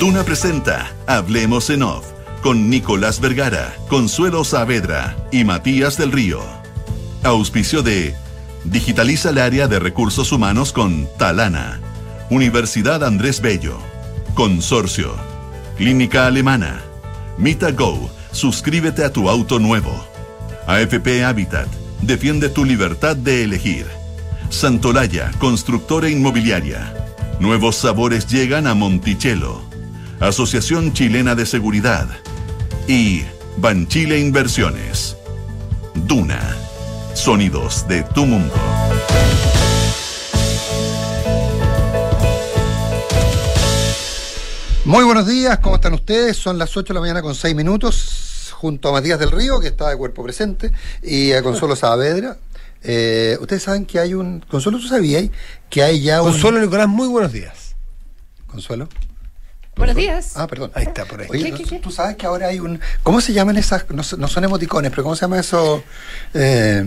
Duna presenta Hablemos en Off con Nicolás Vergara, Consuelo Saavedra y Matías del Río. Auspicio de Digitaliza el área de recursos humanos con Talana. Universidad Andrés Bello. Consorcio. Clínica Alemana. Mita Go. Suscríbete a tu auto nuevo. AFP Habitat. Defiende tu libertad de elegir. Santolaya, constructora inmobiliaria. Nuevos sabores llegan a Monticello. Asociación Chilena de Seguridad. Y Banchile Inversiones. Duna. Sonidos de tu mundo. Muy buenos días, ¿cómo están ustedes? Son las 8 de la mañana con 6 minutos, junto a Matías del Río, que está de cuerpo presente, y a Consuelo Saavedra. Eh, ustedes saben que hay un. Consuelo, ¿tú sabías que hay ya un. Consuelo Nicolás, muy buenos días. Consuelo. Buenos días. Ah, perdón. Ahí está, por ahí. Oye, ¿Qué, ¿tú- qué, qué? tú sabes que ahora hay un. ¿Cómo se llaman esas.? No, son- no son emoticones, pero ¿cómo se llama eso? Eh,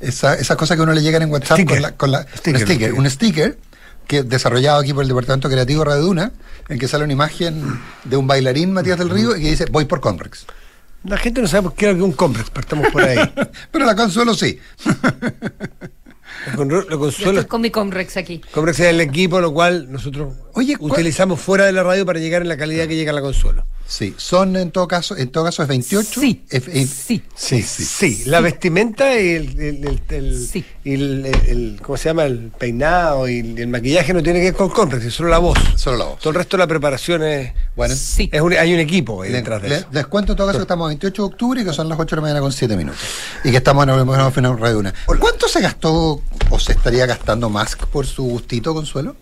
esa- esas cosas que uno le llegan en WhatsApp Sticker. con la. Con la Sticker, un sticker. sticker. Un sticker que desarrollado aquí por el Departamento Creativo Radio Duna, en que sale una imagen de un bailarín, Matías del Río, y que dice: Voy por Conrex. La gente no sabe por qué es un complex, partamos por ahí. Pero la Consuelo sí. Lo, con- lo Yo consuelo. estoy con mi Comrex aquí. Complex es el equipo, lo cual nosotros Oye, ¿cuál- utilizamos fuera de la radio para llegar en la calidad que llega la consuelo. Sí, son en todo caso, en todo caso es 28. Sí. Sí. sí, Sí, sí. la vestimenta y el, el- el- el- Sí. y el- el- el- ¿cómo se llama? El peinado y el, el maquillaje no tiene que ver con complex, es solo la voz. Solo la voz. Todo el resto de la preparación es, Bueno, Sí. es un- hay un equipo ahí le- detrás de le- eso. les cuento en todo caso que estamos a 28 de octubre y que son las 8 de la mañana con 7 minutos. Y que estamos en el Final Radio Una. ¿Cuánto se gastó o se estaría gastando Musk por su gustito, Consuelo?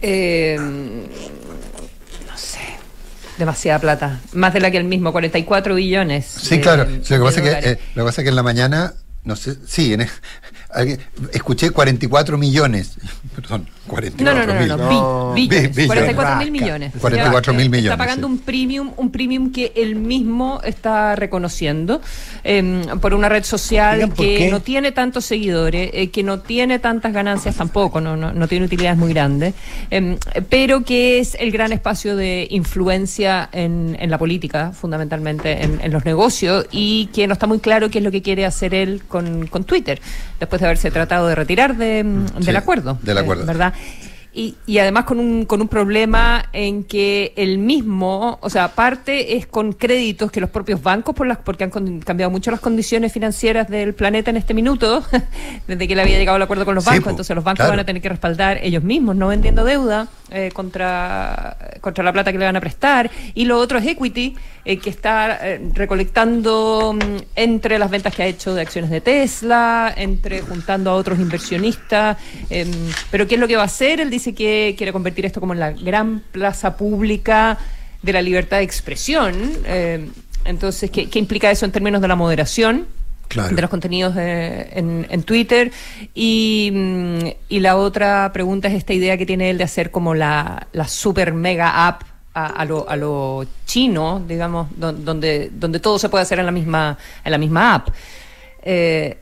Eh, no sé. Demasiada plata. Más de la que el mismo, 44 billones. Sí, de- claro. Sí, lo, que pasa es que, eh, lo que pasa es que en la mañana, no sé, sí, en, alguien- escuché 44 millones. Perdón, 44 No, no, no, no, mil. no, bi- billones, billones. 44 mil millones. 44 mil Está millones, pagando sí. un premium, un premium que él mismo está reconociendo eh, por una red social que qué. no tiene tantos seguidores, eh, que no tiene tantas ganancias tampoco, no, no, no tiene utilidades muy grandes, eh, pero que es el gran espacio de influencia en, en la política, fundamentalmente en, en los negocios, y que no está muy claro qué es lo que quiere hacer él con, con Twitter, después de haberse tratado de retirar de, del Sí, acuerdo. del eh, acuerdo. ¿Verdad? Y, y además con un, con un problema en que el mismo, o sea, parte es con créditos que los propios bancos, por las, porque han con- cambiado mucho las condiciones financieras del planeta en este minuto, desde que le había llegado el acuerdo con los Sí, bancos, entonces los bancos claro. van a tener que respaldar ellos mismos, no vendiendo deuda eh, contra, contra la plata que le van a prestar. Y lo otro es equity, eh, que está eh, recolectando mm, entre las ventas que ha hecho de acciones de Tesla, entre juntando a otros inversionistas. em, pero ¿qué es lo que va a hacer? Él dice que quiere convertir esto como en la gran plaza pública de la libertad de expresión. em, entonces, ¿qué, qué implica eso en términos de la moderación? Claro. de los contenidos eh, en, en Twitter. Y, mm, y la otra pregunta es esta idea que tiene él de hacer como la, la super mega app a, a lo, a lo chino, digamos, don- donde, donde todo se puede hacer en la misma, en la misma app. Eh,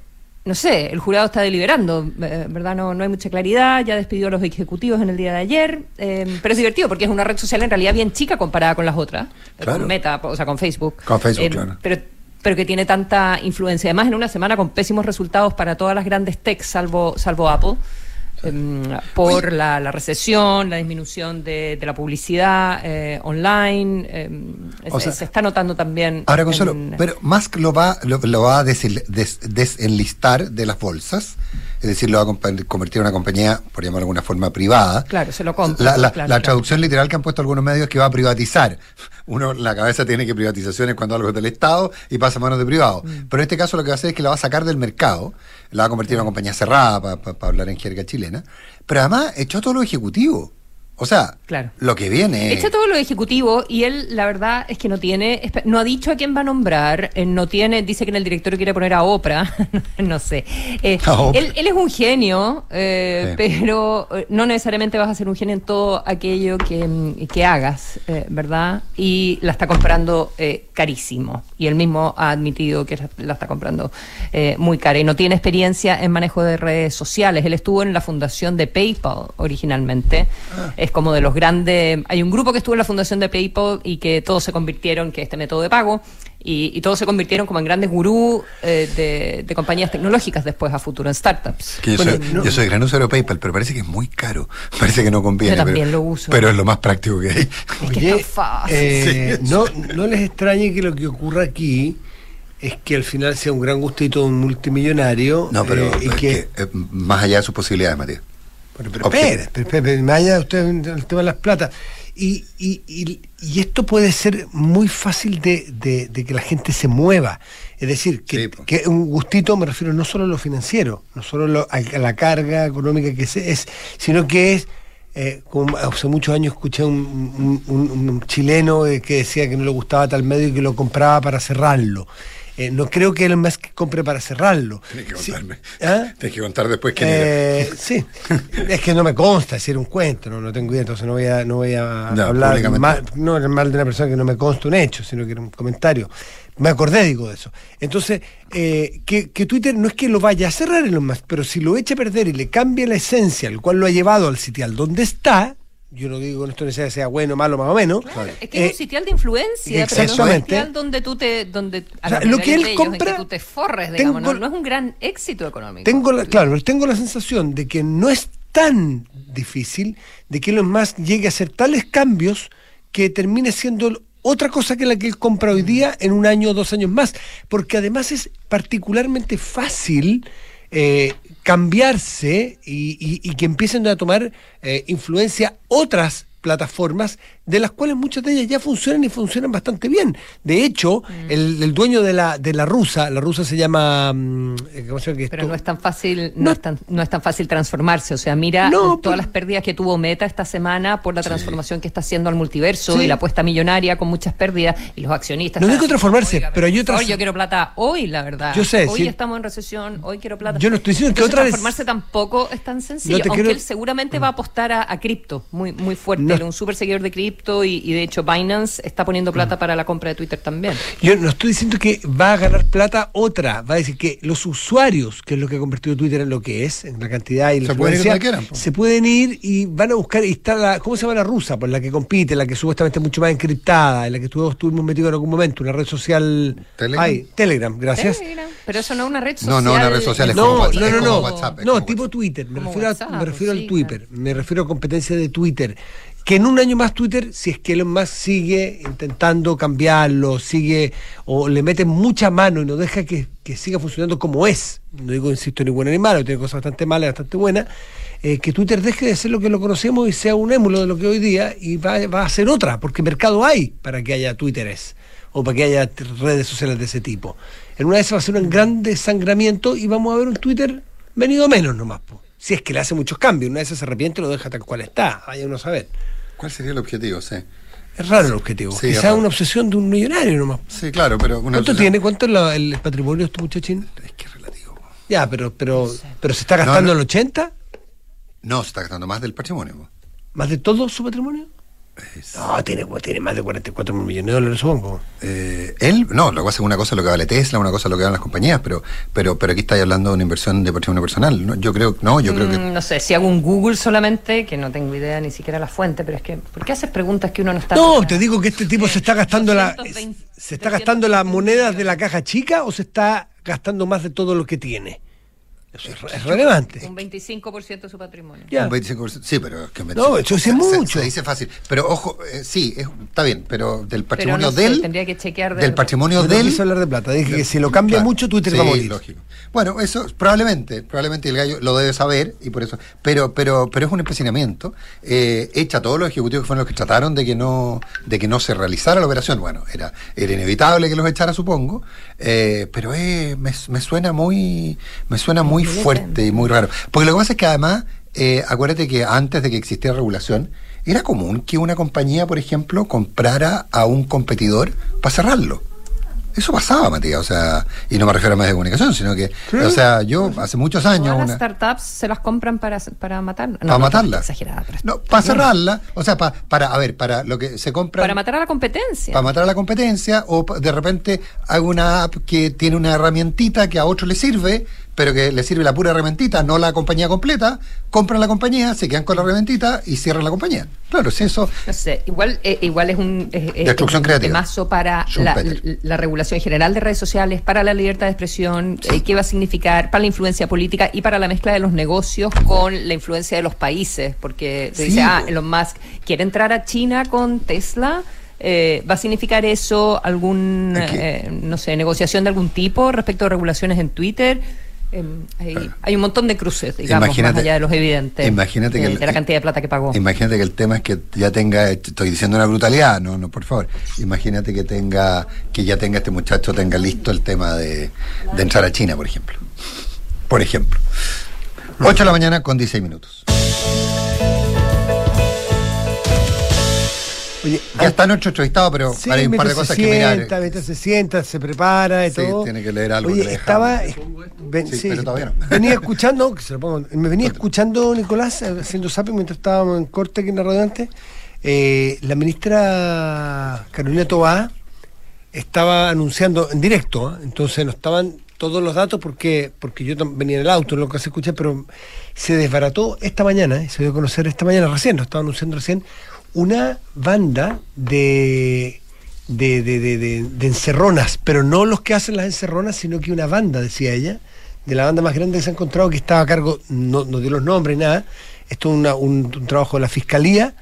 no sé, el jurado está deliberando, eh, ¿verdad? No, no hay mucha claridad, ya despidió a los ejecutivos en el día de ayer, eh, pero es divertido porque es una red social en realidad bien chica comparada con las otras, Claro. con Meta, o sea, con Facebook. Con Facebook, Eh, claro. Pero, pero que tiene tanta influencia. Además, en una semana con pésimos resultados para todas las grandes techs, salvo, salvo Apple. Em, por la, la recesión, la disminución de, de la publicidad eh, online, em, O se, sea, se está notando también. Ahora, Consuelo, en- pero Musk lo va, lo, lo va a des- desenlistar de las bolsas, es decir, lo va a convertir en una compañía, por llamarlo de alguna forma, privada. Claro, se lo compra, La, la- claro, la claro. traducción literal que han puesto algunos medios es que va a privatizar. Uno, la cabeza tiene que privatizaciones cuando algo es del Estado y pasa a manos de privados. Mm. Pero en este caso lo que va a hacer es que la va a sacar del mercado, la va a convertir en una compañía cerrada, para hablar en jerga chilena. Pero además echó todo lo ejecutivo. O sea, Claro. lo que viene. Echa todo lo ejecutivo y él, la verdad, es que no tiene, no ha dicho a quién va a nombrar, eh, no tiene, dice que en el directorio quiere poner a Oprah, no sé. Eh, A Oprah. él, él es un genio, eh, Sí. pero no necesariamente vas a ser un genio en todo aquello que, mm, que hagas, eh, ¿verdad? Y la está comprando eh, carísimo. Y él mismo ha admitido que la- la está comprando eh, muy cara y no tiene experiencia en manejo de redes sociales. Él estuvo en la fundación de PayPal originalmente. Ah. Es como de los grandes. Hay un grupo que estuvo en la fundación de PayPal y que todos se convirtieron, que este método de pago, y, y todos se convirtieron como en grandes gurús eh, de, de compañías tecnológicas después a futuro, en startups. Que yo, Bueno, soy, no- yo soy gran usuario de PayPal, pero parece que es muy caro. Parece que no conviene. Yo también pero, lo uso. Pero es lo más práctico que hay. Es que es tan fácil. eh, Sí, no, no les extrañe que lo que ocurra aquí es que al final sea un gran gustito de un multimillonario No, pero eh, y es que, que, eh, más allá de sus posibilidades, Matías. Pero, pero espere, espere, de usted el tema de las plata. Y, y, y, y esto puede ser muy fácil de, de- de que la gente se mueva. Es decir, que, Sí, que un gustito, me refiero no solo a lo financiero, no solo lo- a, a la carga económica que se, es, sino que es, eh, como hace muchos años escuché un, un- un- un chileno eh, que decía que no le gustaba tal medio y que lo compraba para cerrarlo. Eh, no creo que Elon Musk compre para cerrarlo. Tienes que contarme. ¿Ah? Tienes que contar después quién Eh, sí, es que no me consta, si era un cuento, no, no tengo idea, entonces no voy a, no voy a Ya, hablar mal, no mal de una persona que no me consta un hecho, sino que era un comentario. Me acordé, digo, de eso. Entonces, eh, que, que Twitter no es que lo vaya a cerrar en lo más, pero si lo echa a perder y le cambia la esencia, el cual lo ha llevado al sitial donde está, yo no digo con esto que sea bueno, malo, más o menos. Claro, es que eh, es un sitial de influencia, pero no es un exactamente. sitial donde tú te. Donde, a O sea, lo que él ellos, compra, que tú te forres, digamos, tengo- no, no es un gran éxito económico. Tengo la, claro, tengo la sensación de que no es tan difícil de que Elon Musk llegue a hacer tales cambios que termine siendo otra cosa que la que él compra hoy día en un año o dos años más. Porque además es particularmente fácil eh, cambiarse y, que empiecen a tomar eh, influencia otras plataformas de las cuales muchas de ellas ya funcionan y funcionan bastante bien. De hecho, Mm. el, el dueño de la, de la rusa, la rusa se llama... mm, eh, ¿cómo se llama que Pero esto? no es tan fácil, no, No. es tan, no es tan fácil transformarse. O sea, mira No, todas pero- las pérdidas que tuvo Meta esta semana por la transformación que está haciendo al multiverso Sí. y la apuesta millonaria con muchas pérdidas y los accionistas. No digo transformarse, "Oiga, pero hay otras- favor, yo quiero plata hoy, la verdad. Yo sé, Hoy estamos en recesión, hoy quiero plata. Yo no estoy diciendo que Entonces, otra vez- transformarse tampoco es tan sencillo. No aunque quiero- él seguramente va a apostar a, a cripto muy, muy fuerte. Él es un súper seguidor de cripto y, y de hecho Binance está poniendo Mm. plata para la compra de Twitter también. Yo no estoy diciendo que va a ganar plata otra, va a decir que los usuarios, que es lo que ha convertido Twitter en lo que es, en la cantidad y la Se pueden ir se pueden ir y van a buscar, y está la, ¿cómo se llama la rusa? Por la que compite, la que supuestamente es mucho más encriptada, en la que todos estuvimos metidos en algún momento, una red social... ¿Telegram? Ay, Telegram, gracias. Telegram. Pero eso no es una red social. No, no, una red social, es No, como WhatsApp, no, no, no, WhatsApp, no, tipo WhatsApp. Twitter, me Como refiero, a, me refiero sí, al Twitter, me refiero a competencia de Twitter, que en un año más Twitter, si es que Elon Musk sigue intentando cambiarlo, sigue, o le mete mucha mano y no deja que, que siga funcionando como es, no digo, insisto, ni bueno ni malo, tiene cosas bastante malas bastante buenas, eh, que Twitter deje de ser lo que lo conocemos y sea un émulo de lo que hoy día y va, va a ser otra, porque mercado hay para que haya Twitteres o para que haya redes sociales de ese tipo. En una de esas va a ser un gran desangramiento y vamos a ver un Twitter venido menos nomás. Si es que le hace muchos cambios, una esas se arrepiente y lo deja tal cual está, vaya uno a saber. ¿Cuál sería el objetivo? Sí, Es raro el objetivo. Sí, una obsesión de un millonario nomás. sí claro, pero... Una ¿Cuánto obsesión- tiene? ¿Cuánto es la- el patrimonio de este muchachín? Es que es relativo. Ya, pero, pero, pero se está gastando No, no. el 80, No, se está gastando más del patrimonio. más de todo su patrimonio. Es- No, tiene, tiene más de 44 mil millones de dólares, supongo. Eh, él, no, lo que pasa es una cosa es lo que vale Tesla, una cosa es lo que valen las compañías, pero, pero, pero aquí estáis hablando de una inversión de patrimonio personal. ¿no? Yo creo, no, yo creo que Mm, No sé, si hago un Google solamente, que no tengo idea ni siquiera la fuente, pero es que, ¿por qué haces preguntas que uno no está... No, te digo que este tipo se está gastando la 220, se está gastando las 300 monedas de la caja chica o se está gastando más de todo lo que tiene. Eso es, es relevante. Un 25% de su patrimonio. Ya. un 25%. Sí, pero es que un No, eso es mucho. Se, dice fácil. Pero ojo, eh, sí, es- está bien, pero del Pero patrimonio no sé, del. tendría que chequear de- del patrimonio no del. quise hablar de plata, dije que si lo cambia Claro. mucho Twitter Sí, va a morir. lógico. Bueno, eso probablemente, probablemente el gallo lo debe saber y por eso. Pero, pero, pero es un empecinamiento. Eh, echa a todos los ejecutivos que fueron los que trataron de que no, de que no se realizara la operación. Bueno, era, era inevitable que los echara, supongo. eh, pero eh, me, me suena muy, me suena muy Muy fuerte y muy raro. Porque lo que pasa es que además, eh, acuérdate que antes de que existiera regulación, era común que una compañía, por ejemplo, comprara a un competidor para cerrarlo. Eso pasaba, Matías, o sea, y no me refiero a medios de comunicación, sino que, o sea, yo hace muchos años... Todas las una- startups se las compran para, para matarla. para matarla. Exagerada, pero No, para cerrarla, o sea, pa- para, a ver, para lo que se compra... Para matar a la competencia. para matar a la competencia o de repente hago una app que tiene una herramientita que a otro le sirve pero que le sirve la pura herramientita, no la compañía completa, compran la compañía, se quedan con la herramientita y cierran la compañía. Claro, si eso. No sé, igual, eh, igual es un, es Destrucción creativa. temazo para la, regulación general de redes sociales, para la libertad de expresión, eh, qué va a significar para la influencia política y para la mezcla de los negocios con la influencia de los países. Porque se Sí, dice, ah. Elon Musk quiere entrar a China con Tesla. Eh, ¿Va a significar eso algún, eh, no sé, negociación de algún tipo respecto a regulaciones en Twitter? Eh, hay, hay un montón de cruces, digamos, Imagínate- más allá de los evidentes. imagínate que el- de la cantidad de plata que pagó. Imagínate que el tema es que ya tenga, estoy diciendo una brutalidad, no, no, por favor. Imagínate que tenga, que ya tenga este muchacho, tenga listo el tema de, de entrar a China, por ejemplo. Por ejemplo. 8 de la mañana con 16 minutos. Oye, Ya está nuestro entrevistado, pero Sí, hay un par de cosas se que mirar. sienta, mientras se sienta, se prepara y Sí, todo. tiene que leer algo Oye, que estaba. dejamos. ven- Sí, sí, pero todavía no. Venía escuchando, que se lo pongo, me venía escuchando, Nicolás, haciendo zapping mientras estábamos en corte aquí en la radio antes. eh, la ministra Carolina Tobá estaba anunciando en directo, ¿eh? entonces no estaban todos los datos porque porque yo venía en el auto, lo que se escucha, pero se desbarató esta mañana, ¿eh? se dio a conocer esta mañana recién, lo estaba anunciando recién, una banda de de, de, de, encerronas, pero no los que hacen las encerronas, sino que una banda, decía ella, de la banda más grande que se ha encontrado, que estaba a cargo, no, no dio los nombres, nada, esto es un, un trabajo de la Fiscalía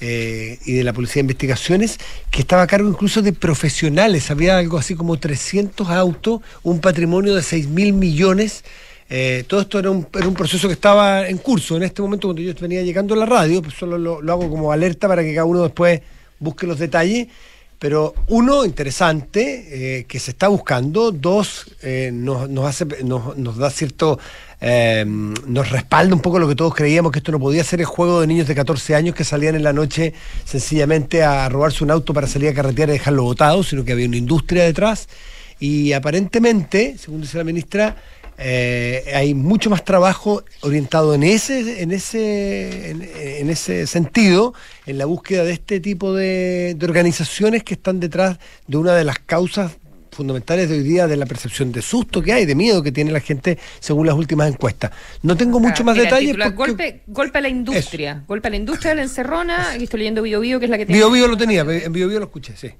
eh, y de la Policía de Investigaciones, que estaba a cargo incluso de profesionales, había algo así como 300 autos, un patrimonio de 6 mil millones. Eh, todo esto era un, era un proceso que estaba en curso en este momento cuando yo venía llegando a la radio, pues solo lo, hago como alerta para que cada uno después busque los detalles. Pero uno, interesante, eh, que se está buscando. Dos, eh, nos, nos, hace, nos, nos da cierto... eh, nos respalda un poco lo que todos creíamos, que esto no podía ser el juego de niños de 14 años que salían en la noche sencillamente a robarse un auto para salir a carretear y dejarlo botado, sino que había una industria detrás. Y aparentemente, según dice la ministra, eh, hay mucho más trabajo orientado en ese, en ese, en, en ese sentido, en la búsqueda de este tipo de, de organizaciones que están detrás de una de las causas fundamentales de hoy día de la percepción de susto que hay, de miedo que tiene la gente según las últimas encuestas. No tengo mucho Ah, más mira, el detalles. titular, porque- golpe, golpe a la industria. Golpe a la industria de la encerrona. Aquí estoy leyendo Bio Bio, que es la que tiene. Bio Bio lo tenía, en Bio Bio lo escuché, sí.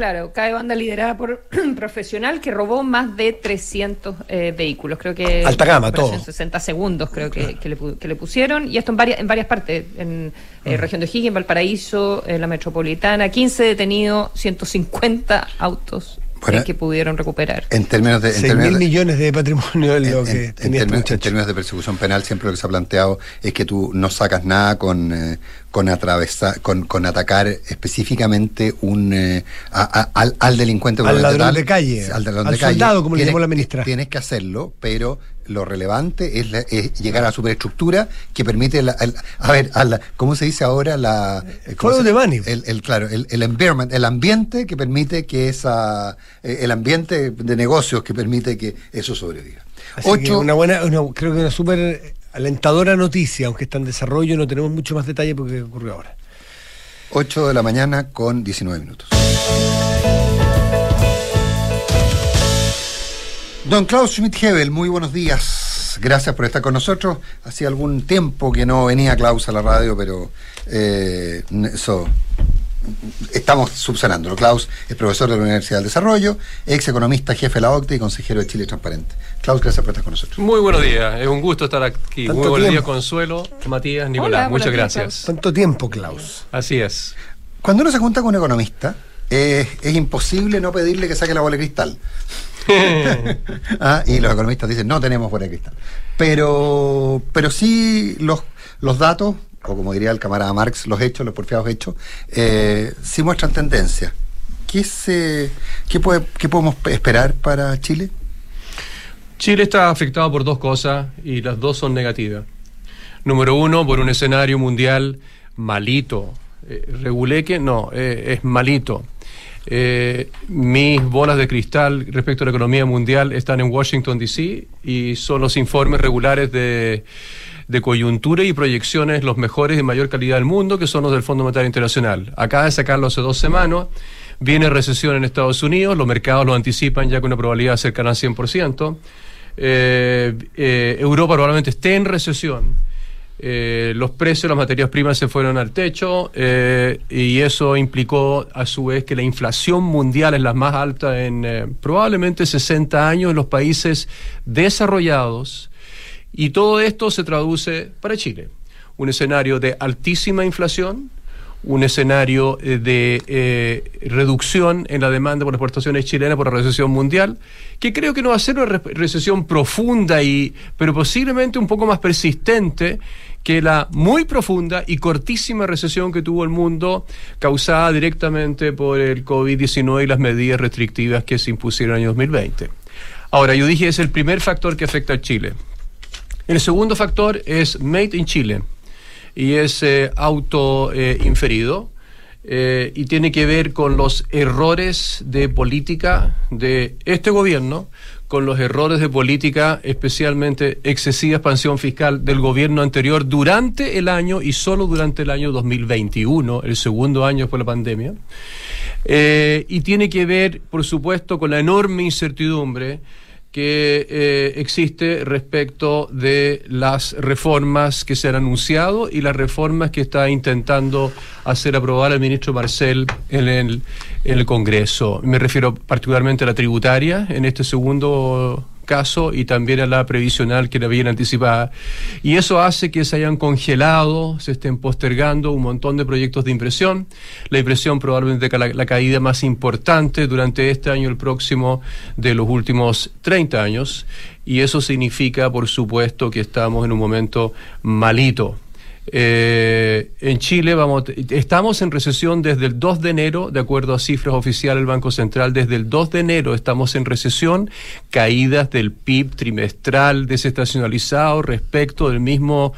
Claro, cae banda liderada por un profesional que robó más de 300 eh, vehículos. Creo que. Alta gama, todo. 60 segundos, creo que, que le, pu- que le pusieron. Y esto en varias, en varias partes. En eh, región de Higgins, Valparaíso, en la metropolitana. 15 detenidos, 150 autos Bueno, que pudieron recuperar. En términos de. en 6 términos mil de- millones de patrimonio es lo en, que en- en tenía este términos, en muchacho. términos de persecución penal, siempre lo que se ha planteado es que tú no sacas nada con, eh, con atravesar, con, con atacar específicamente un eh, a- a- al, al delincuente Al ladrón tal, de calle, al ladrón al de calle. soldado, como le llamó la ministra. Tienes que hacerlo, pero lo relevante es, la- es llegar a la superestructura que permite, la- el- a ver, a la- ¿cómo se dice ahora? La, eh, ¿cómo Juego se- de Bani. El, el- claro, el, el environment, el ambiente que permite que esa, eh, el ambiente de negocios que permite que eso sobreviva. Así que Ocho, una buena, una- creo que una súper alentadora noticia, aunque está en desarrollo, no tenemos mucho más detalle porque ocurrió ahora. 8 de la mañana con 19 minutos. Don Klaus Schmidt-Hebel, muy buenos días. Gracias por estar con nosotros. Hacía algún tiempo que no venía Klaus a la radio, pero eh, eso estamos subsanándolo. Klaus es profesor de la Universidad del Desarrollo, ex economista, jefe de la OCDE y consejero de Chile Transparente. Klaus, gracias por estar con nosotros. Muy buenos días, es un gusto estar aquí. Tanto Muy buenos días. Consuelo, Matías, Nicolás. Muchas días, gracias. Tanto tiempo, Klaus. Así es. Cuando uno se junta con un economista, eh, es imposible no pedirle que saque la bola de cristal. Ah, y los economistas dicen, no tenemos bola de cristal. Pero, pero sí los, los datos, o como diría el camarada Marx, los hechos, los porfiados hechos, eh, sí muestran tendencia. ¿Qué, se, qué, puede, ¿Qué podemos esperar para Chile? Chile está afectado por dos cosas y las dos son negativas. Número uno, por un escenario mundial malito. Eh, reguleque, no, eh, es malito. Eh, mis bolas de cristal respecto a la economía mundial están en Washington, D.C. y son los informes regulares de, coyuntura y proyecciones los mejores de mayor calidad del mundo, que son los del Fondo Monetario Internacional. Acaba de sacarlo hace dos semanas. Viene recesión en Estados Unidos, los mercados lo anticipan ya con una probabilidad cercana al 100%. eh, eh, Europa probablemente esté en recesión. Eh, los precios de las materias primas se fueron al techo eh, y eso implicó a su vez que la inflación mundial es la más alta en eh, probablemente 60 años en los países desarrollados y todo esto se traduce para Chile. Un escenario de altísima inflación, un escenario de reducción en la demanda por exportaciones chilenas por la recesión mundial, que creo que no va a ser una re- recesión profunda, y, pero posiblemente un poco más persistente que la muy profunda y cortísima recesión que tuvo el mundo causada directamente por el COVID-19 y las medidas restrictivas que se impusieron en el año 2020. Ahora, yo dije es el primer factor que afecta a Chile. El segundo factor es Made in Chile y es eh, eh, eh, y tiene que ver con los errores de política de este gobierno, con los errores de política, especialmente excesiva expansión fiscal del gobierno anterior durante el año y solo durante el año 2021, el segundo año después de la pandemia. Eh, y tiene que ver, por supuesto, con la enorme incertidumbre que eh, existe respecto de las reformas que se han anunciado y las reformas que está intentando hacer aprobar el ministro Marcel en el, en el Congreso. Me refiero particularmente a la tributaria en este segundo caso y también a la previsional que la habían anticipada. Y eso hace que se hayan congelado, se estén postergando un montón de proyectos de impresión. La impresión probablemente la, la caída más importante durante este año el próximo de los últimos 30 años. Y eso significa, por supuesto, que estamos en un momento malito. Eh, en Chile vamos, estamos en recesión desde el 2 de enero, de acuerdo a cifras oficiales del Banco Central, desde el 2 de enero estamos en recesión, caídas del PIB trimestral desestacionalizado respecto del mismo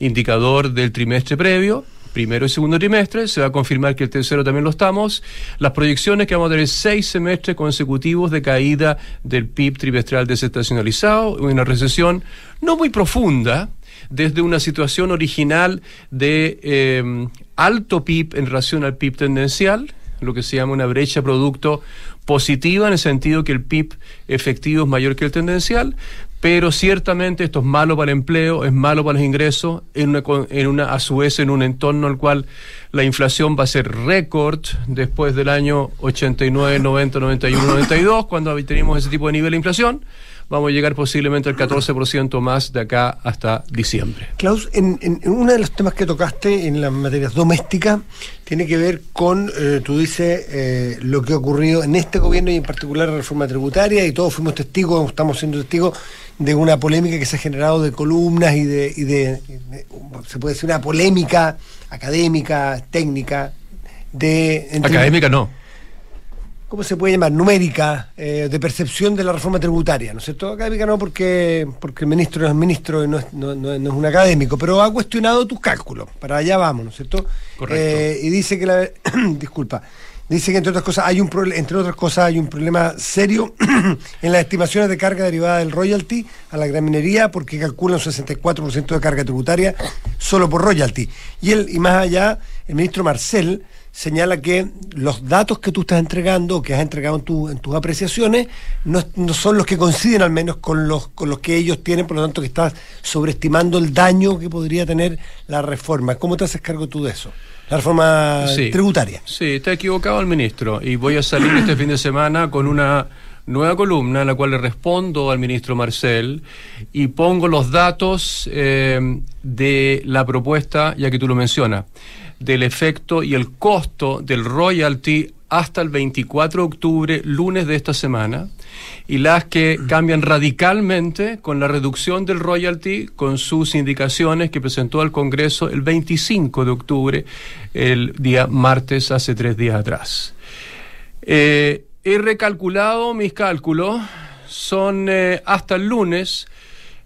indicador del trimestre previo. Primero y segundo trimestre, se va a confirmar que el tercero también lo estamos. Las proyecciones que vamos a tener seis semestres consecutivos de caída del PIB trimestral desestacionalizado, una recesión no muy profunda, desde una situación original de eh, alto PIB en relación al PIB tendencial, lo que se llama una brecha producto positiva en el sentido que el PIB efectivo es mayor que el tendencial, pero ciertamente esto es malo para el empleo, es malo para los ingresos, en una, en una, a su vez en un entorno al cual la inflación va a ser récord después del año 89, 90, 91, 92, cuando teníamos ese tipo de nivel de inflación, vamos a llegar posiblemente al 14% más de acá hasta diciembre. Klaus, en, en- en uno de los temas que tocaste en las materias domésticas tiene que ver con, eh, tú dices, eh, lo que ha ocurrido en este gobierno y en particular la reforma tributaria y todos fuimos testigos, estamos siendo testigos de una polémica que se ha generado de columnas y de, y de- se puede decir, una polémica académica, técnica, de... entre- Académica no. ¿Cómo se puede llamar? Numérica, eh, de percepción de la reforma tributaria, ¿no es cierto? Académica no, porque, porque el ministro no es ministro y no es, no- no- no es un académico, pero ha cuestionado tus cálculos, para allá vamos, ¿no es cierto? Correcto. Eh, y dice que la, disculpa, dice que entre otras cosas hay un entre otras cosas hay un problema serio en las estimaciones de carga derivada del royalty a la gran minería, porque calculan un 64% de carga tributaria solo por royalty. Y él, y más allá, el ministro Marcel señala que los datos que tú estás entregando, o que has entregado en, tu- en tus apreciaciones, no, no son los que coinciden al menos con los, con los que ellos tienen, por lo tanto que estás sobreestimando el daño que podría tener la reforma. ¿Cómo te haces cargo tú de eso? La reforma Sí. tributaria. Sí, está equivocado el ministro y voy a salir este fin de semana con una nueva columna en la cual le respondo al ministro Marcel y pongo los datos eh, de la propuesta, ya que tú lo mencionas, del efecto y el costo del royalty hasta el 24 de octubre, lunes de esta semana, y las que cambian radicalmente con la reducción del royalty, con sus indicaciones que presentó al Congreso el 25 de octubre, el día martes, hace tres días atrás. Eh, he recalculado mis cálculos, son eh, hasta el lunes.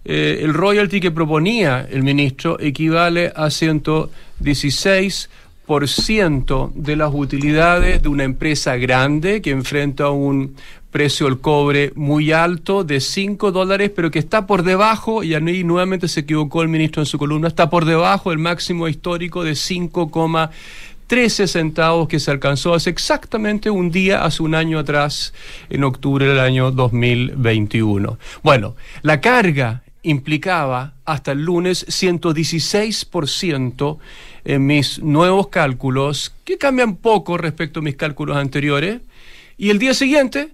eh, el royalty que proponía el ministro equivale a 116% de las utilidades de una empresa grande que enfrenta un precio del cobre muy alto de 5 dólares, pero que está por debajo, y ahí nuevamente se equivocó el ministro en su columna, está por debajo del máximo histórico de 13 centavos que se alcanzó hace exactamente un día, hace un año atrás, en octubre del año 2021. Bueno, la carga implicaba hasta el lunes 116% en mis nuevos cálculos, que cambian poco respecto a mis cálculos anteriores, y el día siguiente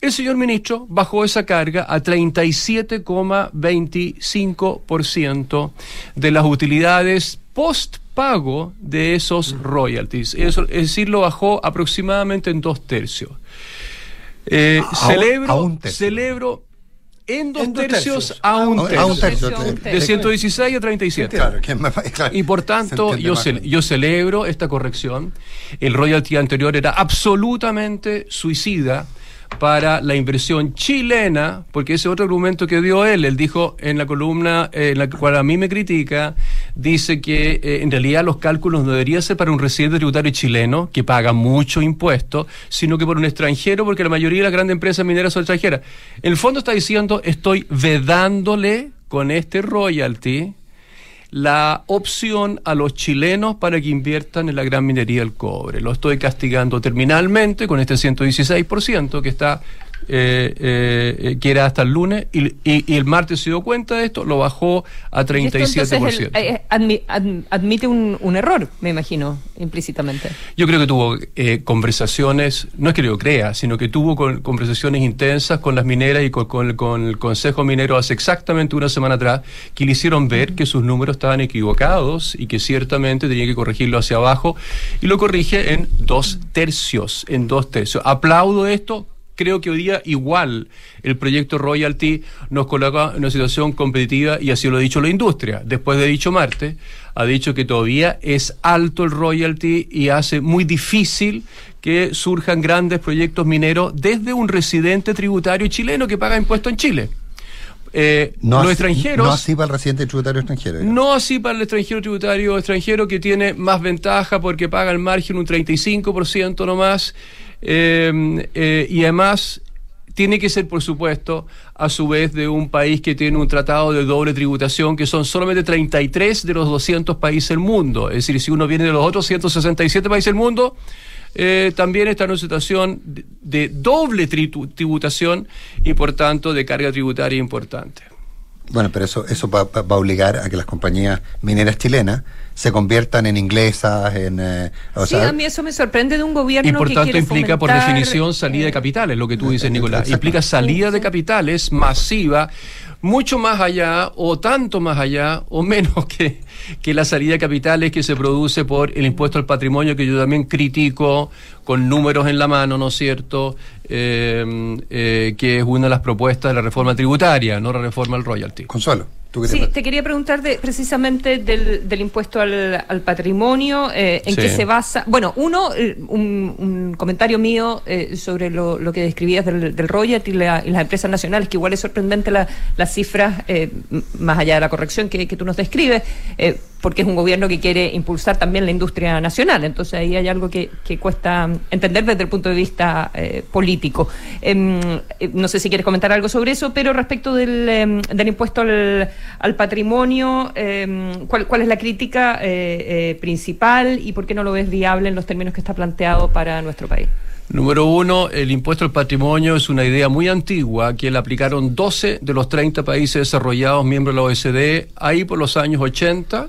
el señor ministro bajó esa carga a 37,25% de las utilidades post pago de esos royalties. Eso, es decir, lo bajó aproximadamente en dos tercios. Eh, A- celebro, a un tercio. celebro en dos En dos tercios, tercios. a un A un tercio. De tercio. 116 a 37. Claro, que es más- claro, Y por tanto, yo, cel- yo celebro esta corrección. El royalty anterior era absolutamente suicida para la inversión chilena, porque ese otro argumento que dio él, él dijo en la columna eh, en la cual a mí me critica, dice que eh, en realidad los cálculos no deberían ser para un residente tributario chileno que paga mucho impuesto, sino que por un extranjero, porque la mayoría de las grandes empresas mineras son extranjeras. En el fondo está diciendo, estoy vedándole con este royalty la opción a los chilenos para que inviertan en la gran minería del cobre. Lo estoy castigando terminalmente con este 116% que está eh, eh, que era hasta el lunes y, y- y el martes se dio cuenta de esto, lo bajó a Y esto, 37%. entonces, el- eh, admi- ad- admite un, un error, me imagino, implícitamente. Yo creo que tuvo eh, conversaciones, no es que lo crea, sino que tuvo con- conversaciones intensas con las mineras y con, con- con el Consejo Minero hace exactamente una semana atrás, que le hicieron ver que sus números estaban equivocados y que ciertamente tenía que corregirlo hacia abajo, y lo corrige en dos tercios, en dos tercios. Aplaudo esto. Creo que hoy día igual el proyecto Royalty nos coloca en una situación competitiva y así lo ha dicho la industria. Después de dicho martes, ha dicho que todavía es alto el royalty y hace muy difícil que surjan grandes proyectos mineros desde un residente tributario chileno que paga impuestos en Chile. Eh, No los así- extranjeros... No así para el residente tributario extranjero. digamos. No así para el extranjero tributario extranjero que tiene más ventaja porque paga el margen un 35% nomás eh, eh, y además tiene que ser, por supuesto, a su vez de un país que tiene un tratado de doble tributación, que son solamente 33 de los 200 países del mundo. Es decir, si uno viene de los otros 167 países del mundo, eh, también está en una situación de, doble tribu- tributación y, por tanto, de carga tributaria importante. Bueno, pero eso, eso va a obligar a que las compañías mineras chilenas se conviertan en inglesas, en... eh, o sí, sea, a mí eso me sorprende de un gobierno Y por que tanto implica por definición salida de eh, capitales, lo que tú dices, Nicolás. Implica salida de capitales masiva, mucho más allá o tanto más allá o menos que, que la salida de capitales que se produce por el impuesto al patrimonio, que yo también critico con números en la mano, ¿no es cierto? Eh, eh, que es una de las propuestas de la reforma tributaria, no la reforma al royalty. Consuelo, tú Sí, te te quería preguntar de, precisamente del, del impuesto al, al patrimonio, eh, en Sí. qué se basa. Bueno, uno, eh, un, un comentario mío eh, sobre lo, lo que describías del, del royalty y, la- y las empresas nacionales, que igual es sorprendente la- las cifras, eh, más allá de la corrección que, que tú nos describes, porque es un gobierno que quiere impulsar también la industria nacional. Entonces ahí hay algo que, cuesta entender desde el punto de vista eh, político. Em, eh, no sé si quieres comentar algo sobre eso, pero respecto del, em, impuesto al, patrimonio, em, ¿cuál, cuál es la crítica eh, principal y por qué no lo ves viable en los términos que está planteado para nuestro país? Número uno, el impuesto al patrimonio es una idea muy antigua que la aplicaron 12 de los 30 países desarrollados miembros de la OECD ahí por los años 80.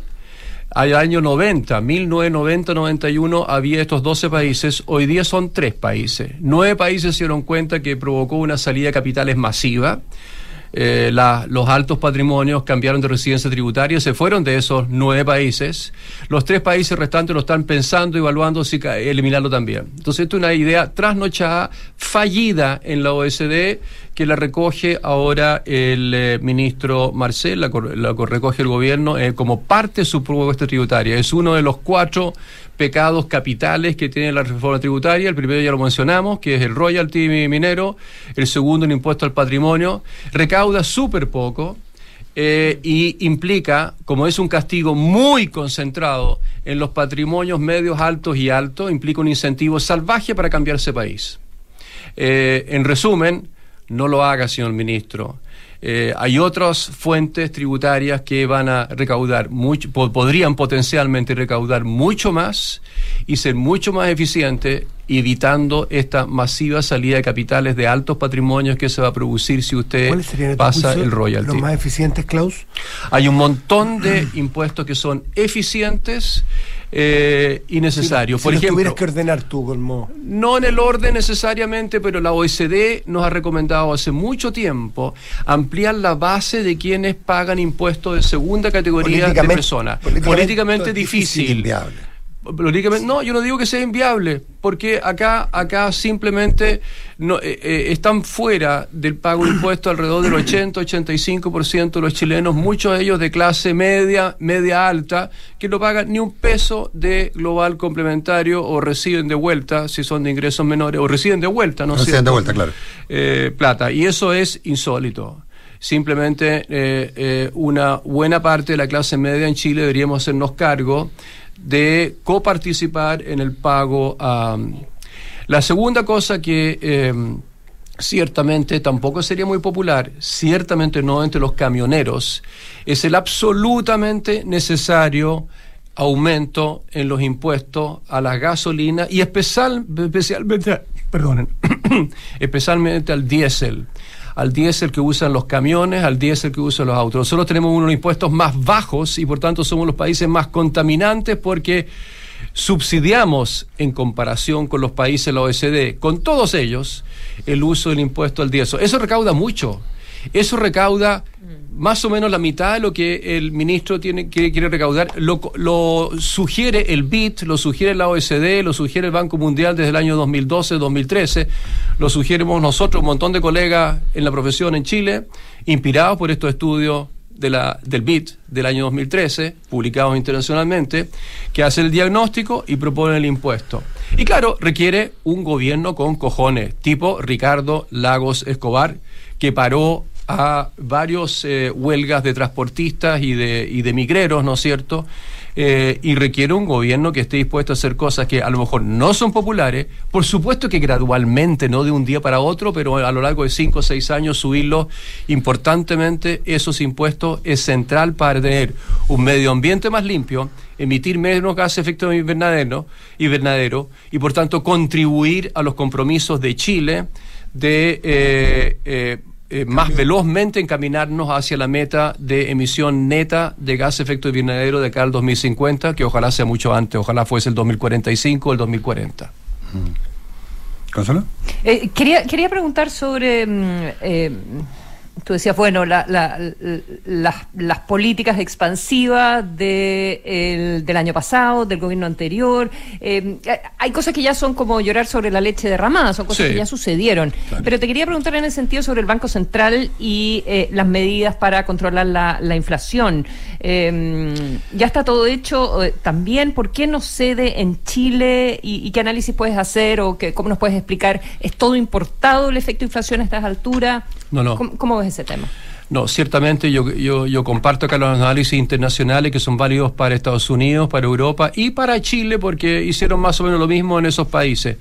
Al año 90, 1990-91, había estos 12 países, hoy día son tres países. Nueve países se dieron cuenta que provocó una salida de capitales masiva. Eh, los altos patrimonios cambiaron de residencia tributaria, se fueron de esos nueve países. Los tres países restantes lo están pensando, evaluando si eliminarlo también. Entonces, esto es una idea trasnochada, fallida en la OECD, que la recoge ahora el eh, ministro Marcel, la, la recoge el gobierno eh, como parte de su propuesta tributaria. Es uno de los cuatro pecados capitales que tiene la reforma tributaria. El primero ya lo mencionamos, que es el royalty mi- minero. El segundo, el impuesto al patrimonio. Recauda súper poco. eh, y implica, como es un castigo muy concentrado en los patrimonios medios, altos y altos, implica un incentivo salvaje para cambiarse país. Eh, en resumen, no lo haga, señor ministro. Eh, hay otras fuentes tributarias que van a recaudar mucho, po- podrían potencialmente recaudar mucho más y ser mucho más eficientes, evitando esta masiva salida de capitales de altos patrimonios que se va a producir si usted ¿Cuáles serían a tu pasa el royalty. los más eficientes, Klaus? Hay un montón de impuestos que son eficientes eh, y necesarios. Si Por ejemplo, tuvieras que ordenar tú, Colmo. no en el orden necesariamente, pero la OECD nos ha recomendado hace mucho tiempo ampliar la base de quienes pagan impuestos de segunda categoría de personas. políticamente Políticamente, difícil, difícil. inviable. Políticamente- no, yo no digo que sea inviable, porque acá, acá simplemente no, eh, eh, están fuera del pago de impuestos alrededor del 80-85% de los chilenos, muchos de ellos de clase media, media alta, que no pagan ni un peso de global complementario o reciben de vuelta, si son de ingresos menores, o reciben de vuelta, ¿no Reciben de vuelta, claro. eh, plata. Y eso es insólito. Simplemente eh, eh, una buena parte de la clase media en Chile deberíamos hacernos cargo de coparticipar en el pago. a la segunda cosa que eh, ciertamente tampoco sería muy popular, ciertamente no entre los camioneros, es el absolutamente necesario aumento en los impuestos a la gasolina y especial, especialmente, perdonen, especialmente al diésel al diésel que usan los camiones, al diésel que usan los autos. Nosotros tenemos unos impuestos más bajos y por tanto somos los países más contaminantes porque subsidiamos en comparación con los países de la OECD, con todos ellos, el uso del impuesto al diésel. Eso recauda mucho. Eso recauda más o menos la mitad de lo que el ministro tiene, quiere, quiere recaudar. Lo, lo sugiere el BIT, lo sugiere la OECD, lo sugiere el Banco Mundial desde el año 2012-2013, lo sugerimos nosotros, un montón de colegas en la profesión en Chile, inspirados por estos estudios de la, del BIT del año 2013, publicados internacionalmente, que hace el diagnóstico y propone el impuesto. Y claro, requiere un gobierno con cojones, tipo Ricardo Lagos Escobar, que paró a varios eh, huelgas de transportistas y de, y de migreros, ¿no es cierto? Eh, y requiere un gobierno que esté dispuesto a hacer cosas que a lo mejor no son populares, por supuesto que gradualmente, no de un día para otro, pero a lo largo de cinco o seis años subirlos importantemente esos impuestos es central para tener un medio ambiente más limpio, emitir menos gases de efecto invernadero, y por tanto contribuir a los compromisos de Chile de eh, eh, más velozmente encaminarnos hacia la meta de emisión neta de gas de efecto invernadero de acá al 2050, que ojalá sea mucho antes, ojalá fuese el 2045 o el 2040. ¿Consuelo? Eh, quería, quería preguntar sobre. mm, eh, tú decías, bueno, la- la- las, las políticas expansivas de el- del año pasado, del gobierno anterior. eh, hay cosas que ya son como llorar sobre la leche derramada, son cosas Sí. que ya sucedieron. Pero te quería preguntar en el sentido sobre el Banco Central y eh, las medidas para controlar la, la inflación. Eh, ya está todo hecho. eh, también, ¿por qué no cede en Chile y, y qué análisis puedes hacer o qué, cómo nos puedes explicar? ¿Es todo importado el efecto inflación a estas alturas? No, no. ¿Cómo, cómo ves ese tema? No, ciertamente yo, yo, yo comparto acá los análisis internacionales que son válidos para Estados Unidos, para Europa y para Chile porque hicieron más o menos lo mismo en esos países.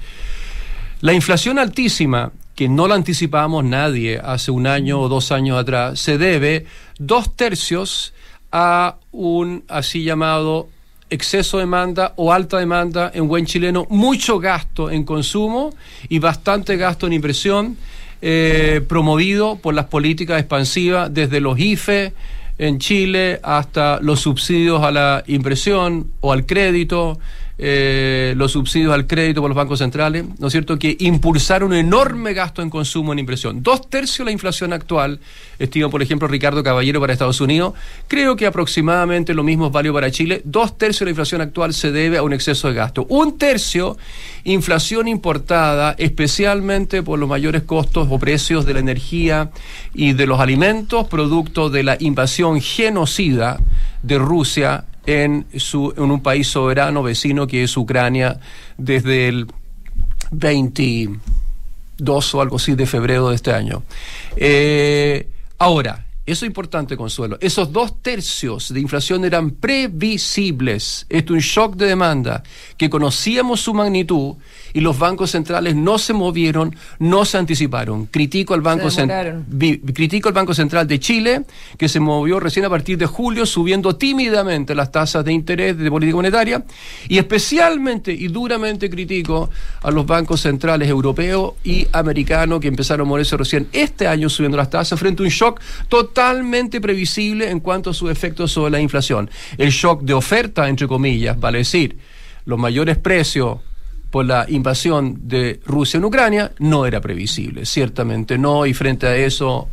La inflación altísima, que no la anticipábamos nadie hace un año o dos años atrás, se debe dos tercios a un así llamado exceso de demanda o alta demanda en buen chileno, mucho gasto en consumo y bastante gasto en inversión, eh, promovido por las políticas expansivas desde los IFE en Chile hasta los subsidios a la inversión o al crédito, eh, los subsidios al crédito por los bancos centrales, ¿no es cierto?, que impulsaron un enorme gasto en consumo en inversión. Dos tercios de la inflación actual, estima por ejemplo Ricardo Caballero para Estados Unidos, creo que aproximadamente lo mismo es para Chile. Dos tercios de la inflación actual se debe a un exceso de gasto. Un tercio, inflación importada, especialmente por los mayores costos o precios de la energía y de los alimentos, producto de la invasión genocida de Rusia en, su, en un país soberano vecino que es Ucrania desde el 22 o algo así de febrero de este año. Eh, ahora, eso es importante, Consuelo. Esos dos tercios de inflación eran previsibles. Esto es un shock de demanda que conocíamos su magnitud y los bancos centrales no se movieron, no se anticiparon. Critico al Banco, Se Cen- demoraron. vi- critico al Banco Central de Chile, que se movió recién a partir de julio, subiendo tímidamente las tasas de interés de política monetaria, y especialmente y duramente critico a los bancos centrales europeos y americanos que empezaron a moverse recién este año subiendo las tasas frente a un shock totalmente previsible en cuanto a sus efectos sobre la inflación. El shock de oferta, entre comillas, vale decir, los mayores precios por la invasión de Rusia en Ucrania no era previsible, ciertamente no, y frente a eso...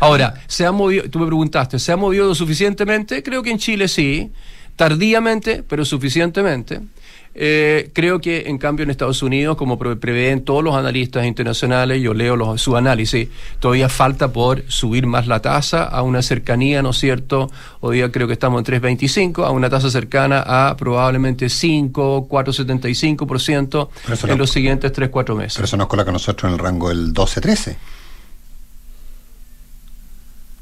Ahora, ¿se ha movido, tú me preguntaste, ¿se ha movido suficientemente? Creo que en Chile sí, tardíamente, pero suficientemente. Eh, creo que en cambio en Estados Unidos, como pre- prevén todos los analistas internacionales, yo leo los, su análisis, todavía falta por subir más la tasa a una cercanía, ¿no es cierto? Hoy día creo que estamos en 3.25, a una tasa cercana a probablemente 5, 4,75% Pero eso en no- los siguientes 3, 4 meses. Pero eso nos coloca a nosotros en el rango del 12-13.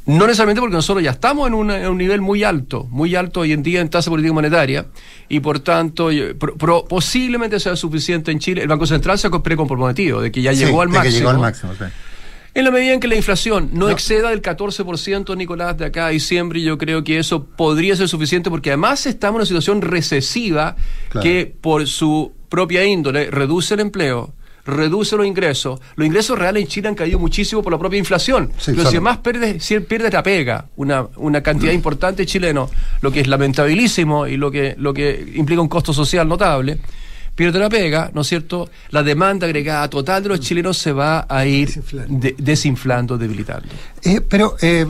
No necesariamente porque nosotros ya estamos en, una- en un nivel muy alto, muy alto hoy en día en tasa política monetaria, y por tanto, yo- pro- pro- posiblemente sea suficiente en Chile. El Banco Central se ha precomprometido de que ya Sí, llegó al de que máximo. llegó al máximo, sí. En la medida en que la inflación no, No. exceda del 14%, Nicolás, de acá a diciembre, yo creo que eso podría ser suficiente porque además estamos en una situación recesiva Claro. que por su propia índole reduce el empleo, reduce los ingresos. Los ingresos reales en Chile han caído muchísimo por la propia inflación. Sí, Pero si solo. además pierdes, si pierdes la pega, una, una cantidad importante de chilenos, lo que es lamentabilísimo y lo que, lo que implica un costo social notable, pierde la pega, ¿no es cierto? La demanda agregada total de los chilenos se va a ir Desinflando. de- desinflando, debilitando. Eh, pero eh,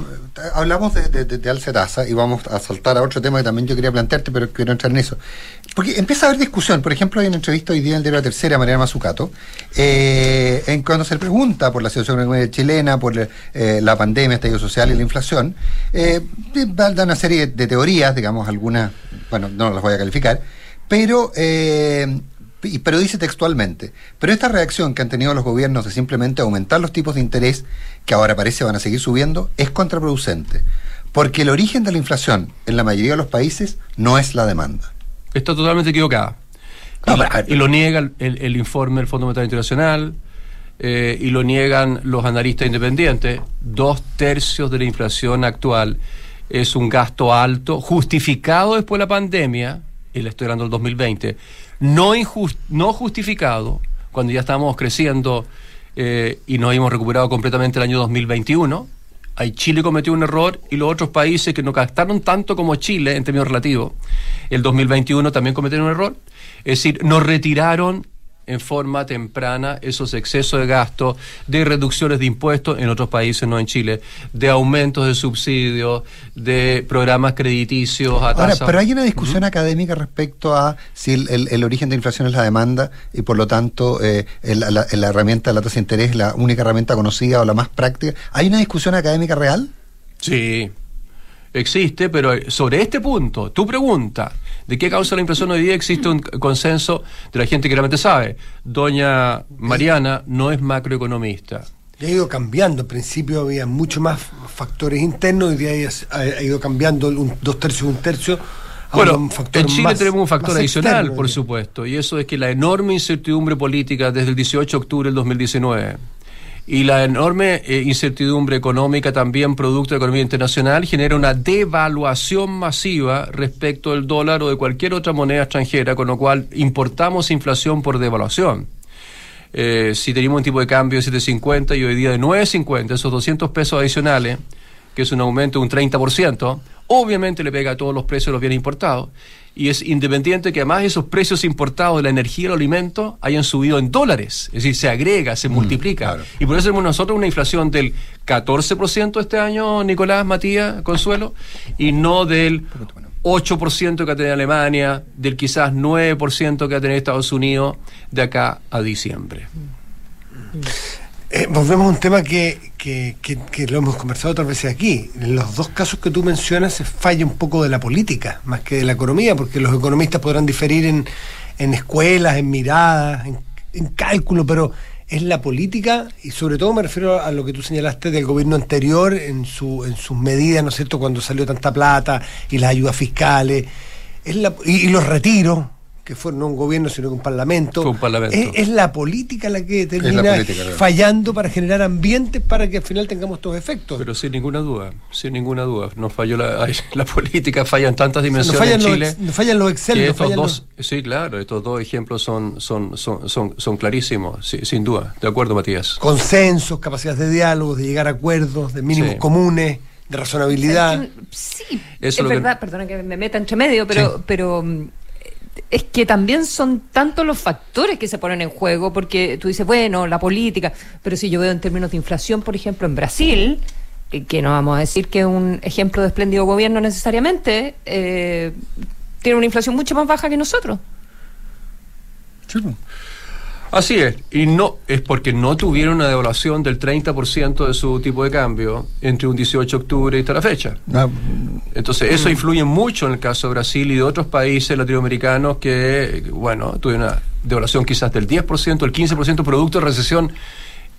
hablamos de, de, alza tasa y vamos a saltar a otro tema que también yo quería plantearte, pero quiero entrar en eso. Porque empieza a haber discusión. Por ejemplo, hay una entrevista hoy día en el diario La Tercera, Mariana Mazzucato, eh, en cuando se le pregunta por la situación económica chilena, por eh, la pandemia, estallido social y la inflación, da una serie de teorías, digamos, algunas, bueno, no las voy a calificar, pero... eh, pero dice textualmente, pero esta reacción que han tenido los gobiernos de simplemente aumentar los tipos de interés, que ahora parece van a seguir subiendo, es contraproducente, porque el origen de la inflación en la mayoría de los países no es la demanda. Está totalmente equivocada. No, y, ver, y lo niega el informe del Fondo Monetario Internacional eh, y lo niegan los analistas independientes. Dos tercios de la inflación actual es un gasto alto, justificado después de la pandemia, y le estoy hablando del 2020, no, injus- no justificado cuando ya estábamos creciendo eh, y nos hemos recuperado completamente el año 2021. Ahí Chile cometió un error y los otros países que no gastaron tanto como Chile en términos relativos, el 2021 también cometieron un error. Es decir, nos retiraron en forma temprana esos excesos de gasto, de reducciones de impuestos en otros países, no en Chile, de aumentos de subsidios, de programas crediticios a Ahora, tasa. pero hay una discusión académica respecto a si el, el- el origen de la inflación es la demanda y por lo tanto eh, el- la, la herramienta de la tasa de interés es la única herramienta conocida o la más práctica. ¿Hay una discusión académica real? Sí, existe, pero sobre este punto, tu pregunta, ¿de qué causa la inflación hoy día? Existe un consenso de la gente que realmente sabe. Doña Mariana no es macroeconomista. Y ha ido cambiando. Al principio había mucho más factores internos, hoy día ha, ha ido cambiando un, dos tercios, un tercio. Bueno, en Chile más- tenemos un factor adicional, externo, por supuesto, y eso es que la enorme incertidumbre política desde el 18 de octubre del 2019 y la enorme eh, incertidumbre económica también producto de la economía internacional genera una devaluación masiva respecto del dólar o de cualquier otra moneda extranjera, con lo cual importamos inflación por devaluación. Eh, si teníamos un tipo de cambio de 7.50 y hoy día de 9.50, esos 200 pesos adicionales, que es un aumento de un 30%, obviamente le pega a todos los precios de los bienes importados. Y es independiente que además esos precios importados de la energía y los alimentos hayan subido en dólares. Es decir, se agrega, se multiplica. claro. Y por eso tenemos nosotros una inflación del 14% este año, Nicolás, Matías, Consuelo, y no del 8% que va a tener Alemania, del quizás 9% que va a tener Estados Unidos de acá a diciembre. Eh, volvemos a un tema que, que, lo hemos conversado otras veces aquí. Los dos casos que tú mencionas se falla un poco de la política, más que de la economía, porque los economistas podrán diferir en, escuelas, en miradas, en, cálculo, pero es la política, y sobre todo me refiero a lo que tú señalaste del gobierno anterior en, su, en sus medidas, ¿no es cierto?, cuando salió tanta plata y las ayudas fiscales, y los retiros, que fue no un gobierno sino que un parlamento. Fue un parlamento. Es, es la política la que termina política, claro. fallando para generar ambientes para que al final tengamos estos efectos. Pero sin ninguna duda, sin ninguna duda. Nos falló la, ay, la política, falla en tantas nos dimensiones fallan, en los, Chile. nos fallan los Excel, que nos estos fallan dos, sí, claro, estos dos ejemplos son, son, son, son, son clarísimos, sí, sin duda. De acuerdo, Matías. los consensos, capacidades de diálogo, de llegar a acuerdos, de mínimos Sí. comunes, de razonabilidad. Sí, Eso es que- verdad, perdona que me meta entre medio, pero, pero mm, es que también son tantos los factores que se ponen en juego, porque tú dices, bueno, la política, pero si yo veo en términos de inflación, por ejemplo, en Brasil, eh, que no vamos a decir que es un ejemplo de espléndido gobierno necesariamente, eh, tiene una inflación mucho más baja que nosotros. Pues. Así es, y no es porque no tuvieron una devaluación del 30% de su tipo de cambio entre un 18 de octubre y hasta la fecha. No, Entonces, eso influye mucho en el caso de Brasil y de otros países latinoamericanos que, bueno, tuvieron una devaluación quizás del 10%, el 15% producto de recesión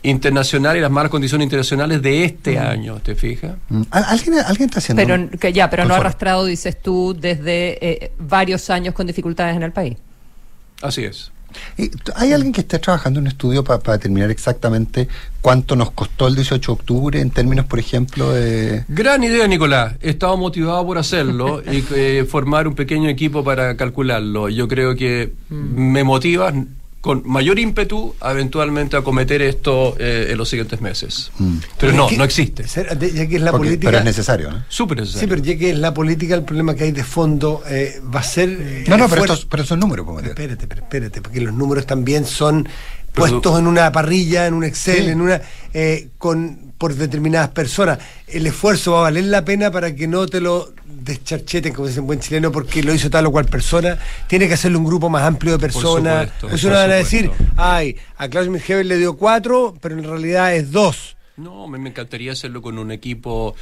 internacional y las malas condiciones internacionales de este año, ¿te fijas? mm. ¿Al- ¿Alguien, ¿Alguien está haciendo.? Pero que ya, pero no Consuelo. arrastrado, dices tú, desde eh, varios años con dificultades en el país. Así es. ¿Y t- ¿Hay alguien que esté trabajando en un estudio para determinar exactamente cuánto nos costó el 18 de octubre en términos, por ejemplo, de. Gran idea, Nicolás. He estado motivado por hacerlo y eh, formar un pequeño equipo para calcularlo. Yo creo que me motiva con mayor ímpetu a eventualmente acometer esto eh, en los siguientes meses. Mm. Pero no, Es que- no existe. ser- Ya que es la Porque- política. pero es necesario, ¿no? Súper Sí, necesario. pero ya que es la política, el problema que hay de fondo eh, va a ser. eh, No, no, pero, estos, pero son números, como te digo. Espérate, pero espérate, porque los números también son puestos en una parrilla, en un Excel, Sí. en una eh, con por determinadas personas. El esfuerzo va a valer la pena para que no te lo descharcheten, como dice en buen chileno, porque lo hizo tal o cual persona. Tiene que hacerlo un grupo más amplio de personas. supuesto, Eso por no van a decir, ay, a Klaus Mirheber le dio cuatro, pero en realidad es dos. No, me, me encantaría hacerlo con un equipo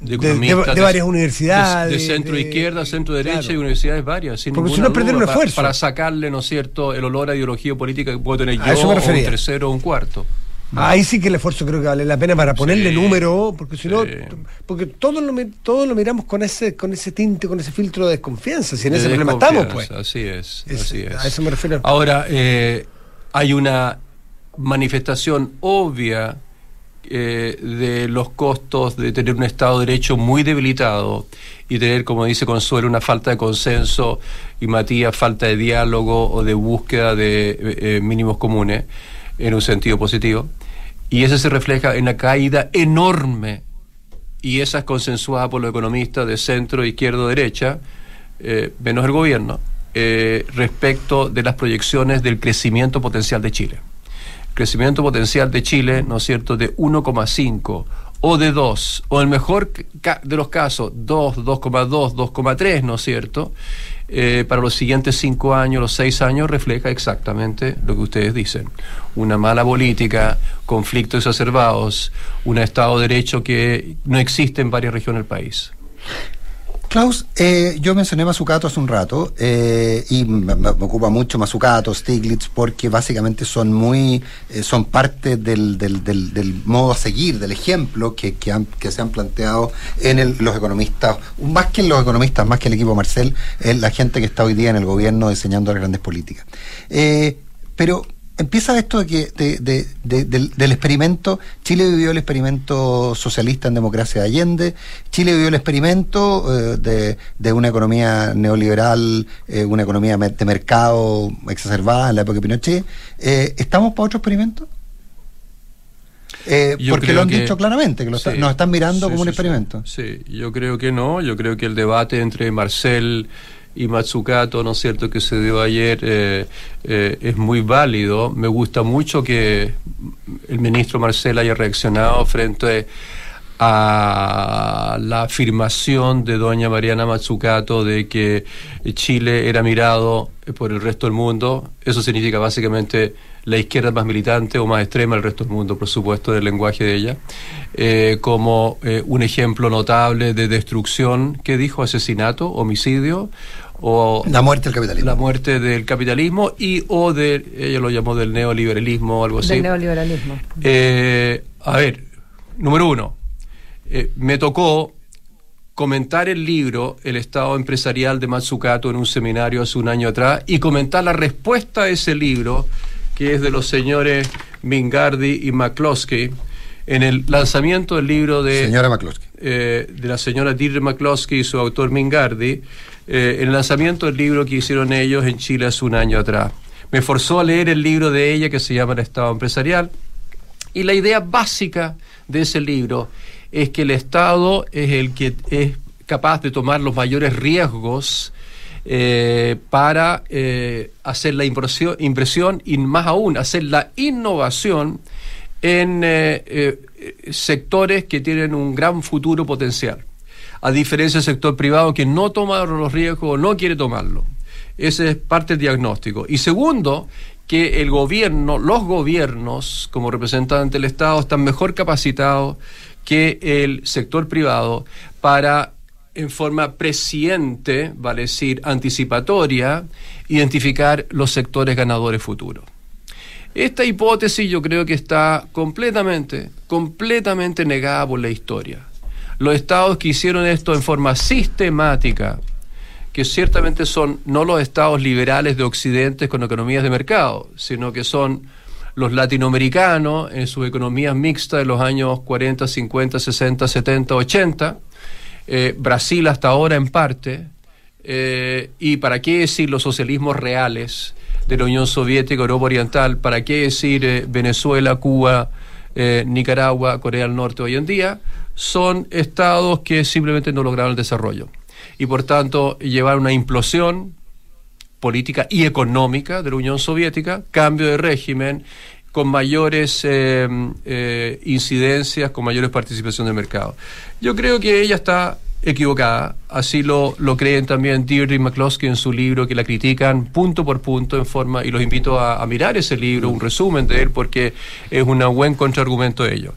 de De- de- economistas. de varias universidades, De, de centro izquierda, centro derecha claro. y universidades varias. Sin Porque si no, perder un esfuerzo. Para sacarle, ¿no es cierto?, el olor a ideología política que puedo tener A yo, eso me o un tercero o un cuarto. Ahí sí que el esfuerzo creo que vale la pena para ponerle Sí, número, porque si no, porque todos lo, todos lo miramos con ese, con ese tinte, con ese filtro de desconfianza, si en De ese problema estamos, pues. Así es, Es- así es. a eso me refiero. Ahora, eh, hay una manifestación obvia eh, de los costos de tener un Estado de Derecho muy debilitado y tener, como dice Consuelo, una falta de consenso y Matías, falta de diálogo o de búsqueda de eh, eh, mínimos comunes en un sentido positivo. Y eso se refleja en la caída enorme y esa es consensuada por los economistas de centro, izquierdo, derecha, menos el gobierno, respecto de las proyecciones del crecimiento potencial de Chile. Crecimiento potencial de Chile, ¿no es cierto?, de 1,5 o de 2, o el mejor de los casos, 2, 2,2, 2,3, ¿no es cierto?, eh, para los siguientes cinco años, los seis años, refleja exactamente lo que ustedes dicen. Una mala política, conflictos exacerbados, un Estado de Derecho que no existe en varias regiones del país. Klaus, eh, yo mencioné Mazzucato hace un rato eh, y me, ocupa mucho Mazzucato, Stiglitz, porque básicamente son muy, eh, son parte del, modo a seguir, del ejemplo que, que, se han planteado en el- los economistas, más que en los economistas, más que el equipo Marcel, es la gente que está hoy día en el gobierno diseñando las grandes políticas. Eh, pero empieza esto de que de- de- de- del, del experimento, Chile vivió el experimento socialista en democracia de Allende, Chile vivió el experimento eh, de, una economía neoliberal, eh, una economía de mercado exacerbada en la época de Pinochet. Eh, ¿Estamos para otro experimento? Porque lo han que- dicho claramente, que lo está- nos están mirando sí, como un sí, experimento. Sí, yo creo que no, yo creo que el debate entre Marcel y Matsukato, ¿no es cierto?, que se dio ayer eh, eh, es muy válido. Me gusta mucho que el ministro Marcel haya reaccionado frente a la afirmación de doña Mariana Matsukato de que Chile era mirado por el resto del mundo. Eso significa básicamente la izquierda más militante o más extrema del resto del mundo, por supuesto, del lenguaje de ella, eh, como eh, un ejemplo notable de destrucción, ¿qué dijo? Asesinato, homicidio o La muerte del capitalismo. la muerte del capitalismo y o de, ella lo llamó del neoliberalismo o algo así. Del neoliberalismo. Eh, a ver, número uno, eh, me tocó comentar el libro El Estado Empresarial de Matsukato en un seminario hace un año atrás y comentar la respuesta a ese libro, que es de los señores Mingardi y McCloskey, en el lanzamiento del libro de Señora eh, de la señora Deirdre McCloskey y su autor Mingardi, eh, el lanzamiento del libro que hicieron ellos en Chile hace un año atrás. Me forzó a leer el libro de ella que se llama El Estado Empresarial. Y la idea básica de ese libro es que el Estado es el que es capaz de tomar los mayores riesgos eh, para eh, hacer la impresión, impresión y más aún hacer la innovación en eh, sectores que tienen un gran futuro potencial. A diferencia del sector privado que no toma los riesgos o no quiere tomarlo. Ese es parte del diagnóstico. Y segundo, que el gobierno, los gobiernos, como representantes del Estado, están mejor capacitados que el sector privado para, en forma presciente, vale decir, anticipatoria, identificar los sectores ganadores futuros. Esta hipótesis yo creo que está completamente, completamente negada por la historia. Los estados que hicieron esto en forma sistemática, que ciertamente son no los estados liberales de Occidente con economías de mercado, sino que son los latinoamericanos en sus economías mixtas de los años 40, 50, 60, 70, 80, eh, Brasil hasta ahora en parte, eh, y para qué decir los socialismos reales de la Unión Soviética, Europa Oriental, para qué decir eh, Venezuela, Cuba, Nicaragua, Corea del Norte hoy en día, son estados que simplemente no lograron el desarrollo. Y por tanto, llevar una implosión política y económica de la Unión Soviética, cambio de régimen, con mayores eh, eh, incidencias, con mayores participación de mercado. Yo creo que ella está equivocada, así lo, lo creen también Deirdre McCloskey en su libro, que la critican punto por punto en forma, y los invito a, a mirar ese libro, un resumen de él, porque es un buen contraargumento de ello.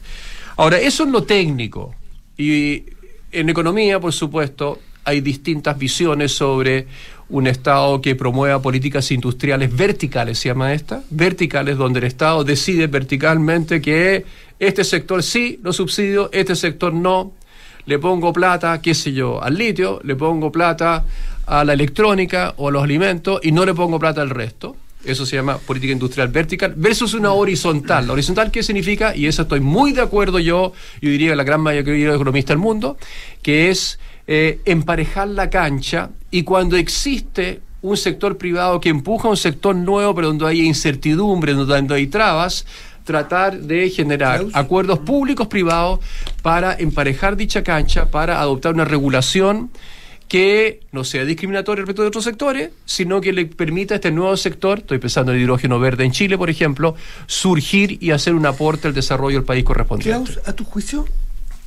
Ahora, eso es lo técnico, y en economía, por supuesto, hay distintas visiones sobre un Estado que promueva políticas industriales verticales, se llama esta, verticales, donde el Estado decide verticalmente que este sector sí lo subsidio, este sector no, le pongo plata, qué sé yo, al litio, le pongo plata a la electrónica o a los alimentos y no le pongo plata al resto. Eso se llama política industrial vertical versus una horizontal. La horizontal, ¿qué significa? Y eso estoy muy de acuerdo yo, yo diría la gran mayoría de economistas del mundo, que es eh, emparejar la cancha y cuando existe un sector privado que empuja a un sector nuevo, pero donde hay incertidumbre, donde hay trabas, tratar de generar acuerdos públicos privados para emparejar dicha cancha, para adoptar una regulación que no sea discriminatoria respecto de otros sectores, sino que le permita a este nuevo sector, estoy pensando en el hidrógeno verde en Chile, por ejemplo, surgir y hacer un aporte al desarrollo del país correspondiente. Klaus, a tu juicio,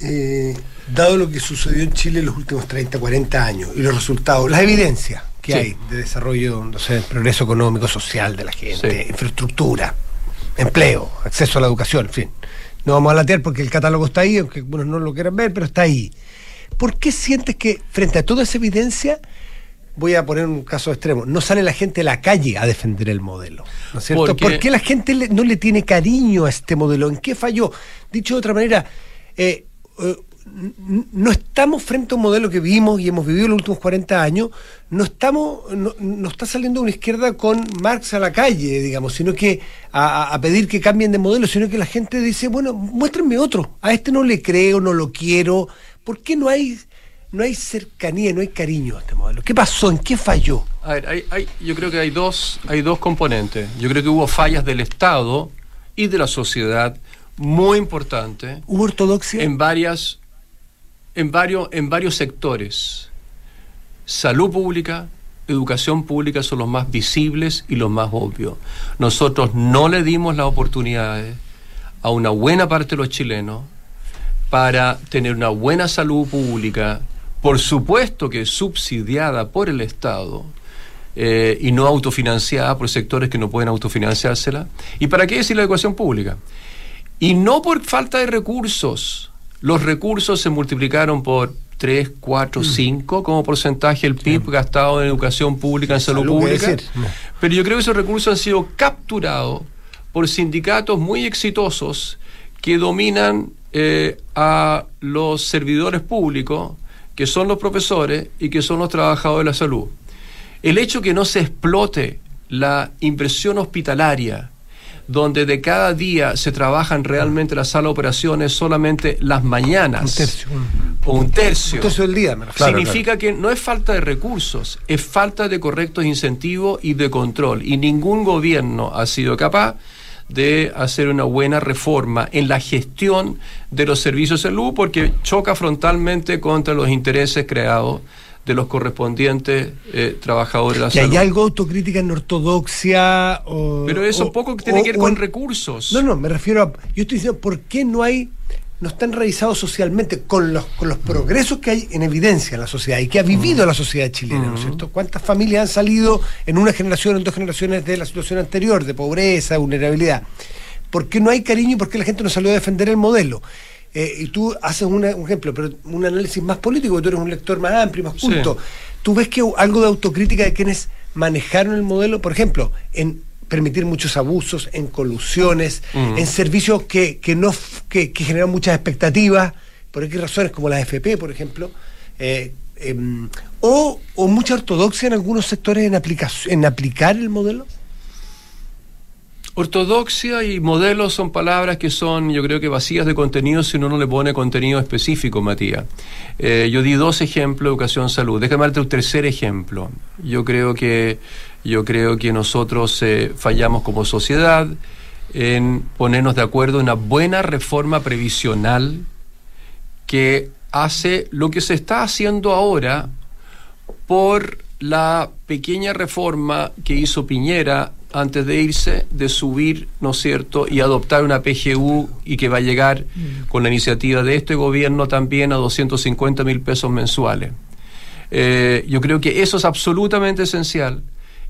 eh, dado lo que sucedió en Chile en los últimos 30, 40 años y los resultados, las evidencias que Sí. hay de desarrollo, no sé, progreso económico, social de la gente, Sí. infraestructura, empleo, acceso a la educación, en fin. No vamos a latear porque el catálogo está ahí, aunque algunos no lo quieran ver, pero está ahí. ¿Por qué sientes que frente a toda esa evidencia, voy a poner un caso extremo, no sale la gente a la calle a defender el modelo? ¿No es cierto? Porque- ¿Por qué la gente no le tiene cariño a este modelo? ¿En qué falló? Dicho de otra manera, eh, eh, no estamos frente a un modelo que vimos y hemos vivido los últimos 40 años, no estamos, no, está saliendo una izquierda con Marx a la calle, digamos, sino que a- a pedir que cambien de modelo, sino que la gente dice, bueno, muéstrenme otro, a este no le creo, no lo quiero, ¿por qué no hay, no hay cercanía, no hay cariño a este modelo? ¿Qué pasó? ¿En qué falló? A ver, hay, hay- yo creo que hay dos, hay dos componentes. Yo creo que hubo fallas del Estado y de la sociedad muy importantes ¿Hubo ortodoxia? en varias, en varios, en varios sectores. Salud pública, educación pública son los más visibles y los más obvios. Nosotros no le dimos las oportunidades a una buena parte de los chilenos para tener una buena salud pública, por supuesto que subsidiada por el Estado, eh, y no autofinanciada por sectores que no pueden autofinanciársela. ¿Y para qué decir la educación pública? Y no por falta de recursos. Los recursos se multiplicaron por 3, 4, 5 como porcentaje del PIB gastado en educación pública, en salud, Salud, ¿qué pública. Pero yo creo que esos recursos han sido capturados por sindicatos muy exitosos que dominan eh, a los servidores públicos, que son los profesores y que son los trabajadores de la salud. El hecho que no se explote la inversión hospitalaria, donde de cada día se trabajan realmente las salas de operaciones solamente las mañanas, Un tercio. O un tercio, un tercio del día, me significa que no es falta de recursos, es falta de correctos incentivos y de control. Y ningún gobierno ha sido capaz de hacer una buena reforma en la gestión de los servicios de salud porque choca frontalmente contra los intereses creados de los correspondientes eh, trabajadores de la ¿Que salud. hay algo de autocrítica en ortodoxia? O, Pero eso o- poco tiene que ver con recursos. No, no, me refiero a. Yo estoy diciendo, ¿por qué no hay. No están revisados socialmente con los, con los progresos que hay en evidencia en la sociedad y que ha vivido la sociedad chilena, ¿no es cierto? ¿Cuántas familias han salido en una generación, en dos generaciones de la situación anterior, de pobreza, vulnerabilidad? ¿Por qué no hay cariño y por qué la gente no salió a defender el modelo? Eh, y tú haces una- un ejemplo, pero un análisis más político, tú eres un lector más amplio, más Sí. culto. ¿Tú ves que algo de autocrítica de quienes manejaron el modelo, por ejemplo, en permitir muchos abusos, en colusiones, Mm. en servicios que, que no que, que generan muchas expectativas, por qué razones, como las FP, por ejemplo, eh, em, o, o mucha ortodoxia en algunos sectores en, en aplicar el modelo? Ortodoxia y modelo son palabras que son, yo creo que vacías de contenido si uno no le pone contenido específico, Matías. Eh, yo di dos ejemplos de educación salud. Déjame darte un tercer ejemplo. Yo creo que, yo creo que nosotros eh, fallamos como sociedad en ponernos de acuerdo en una buena reforma previsional que hace lo que se está haciendo ahora por la pequeña reforma que hizo Piñera antes de irse, de subir, ¿no es cierto?, y adoptar una PGU y que va a llegar con la iniciativa de este gobierno también a 250 mil pesos mensuales. Eh, yo creo que eso es absolutamente esencial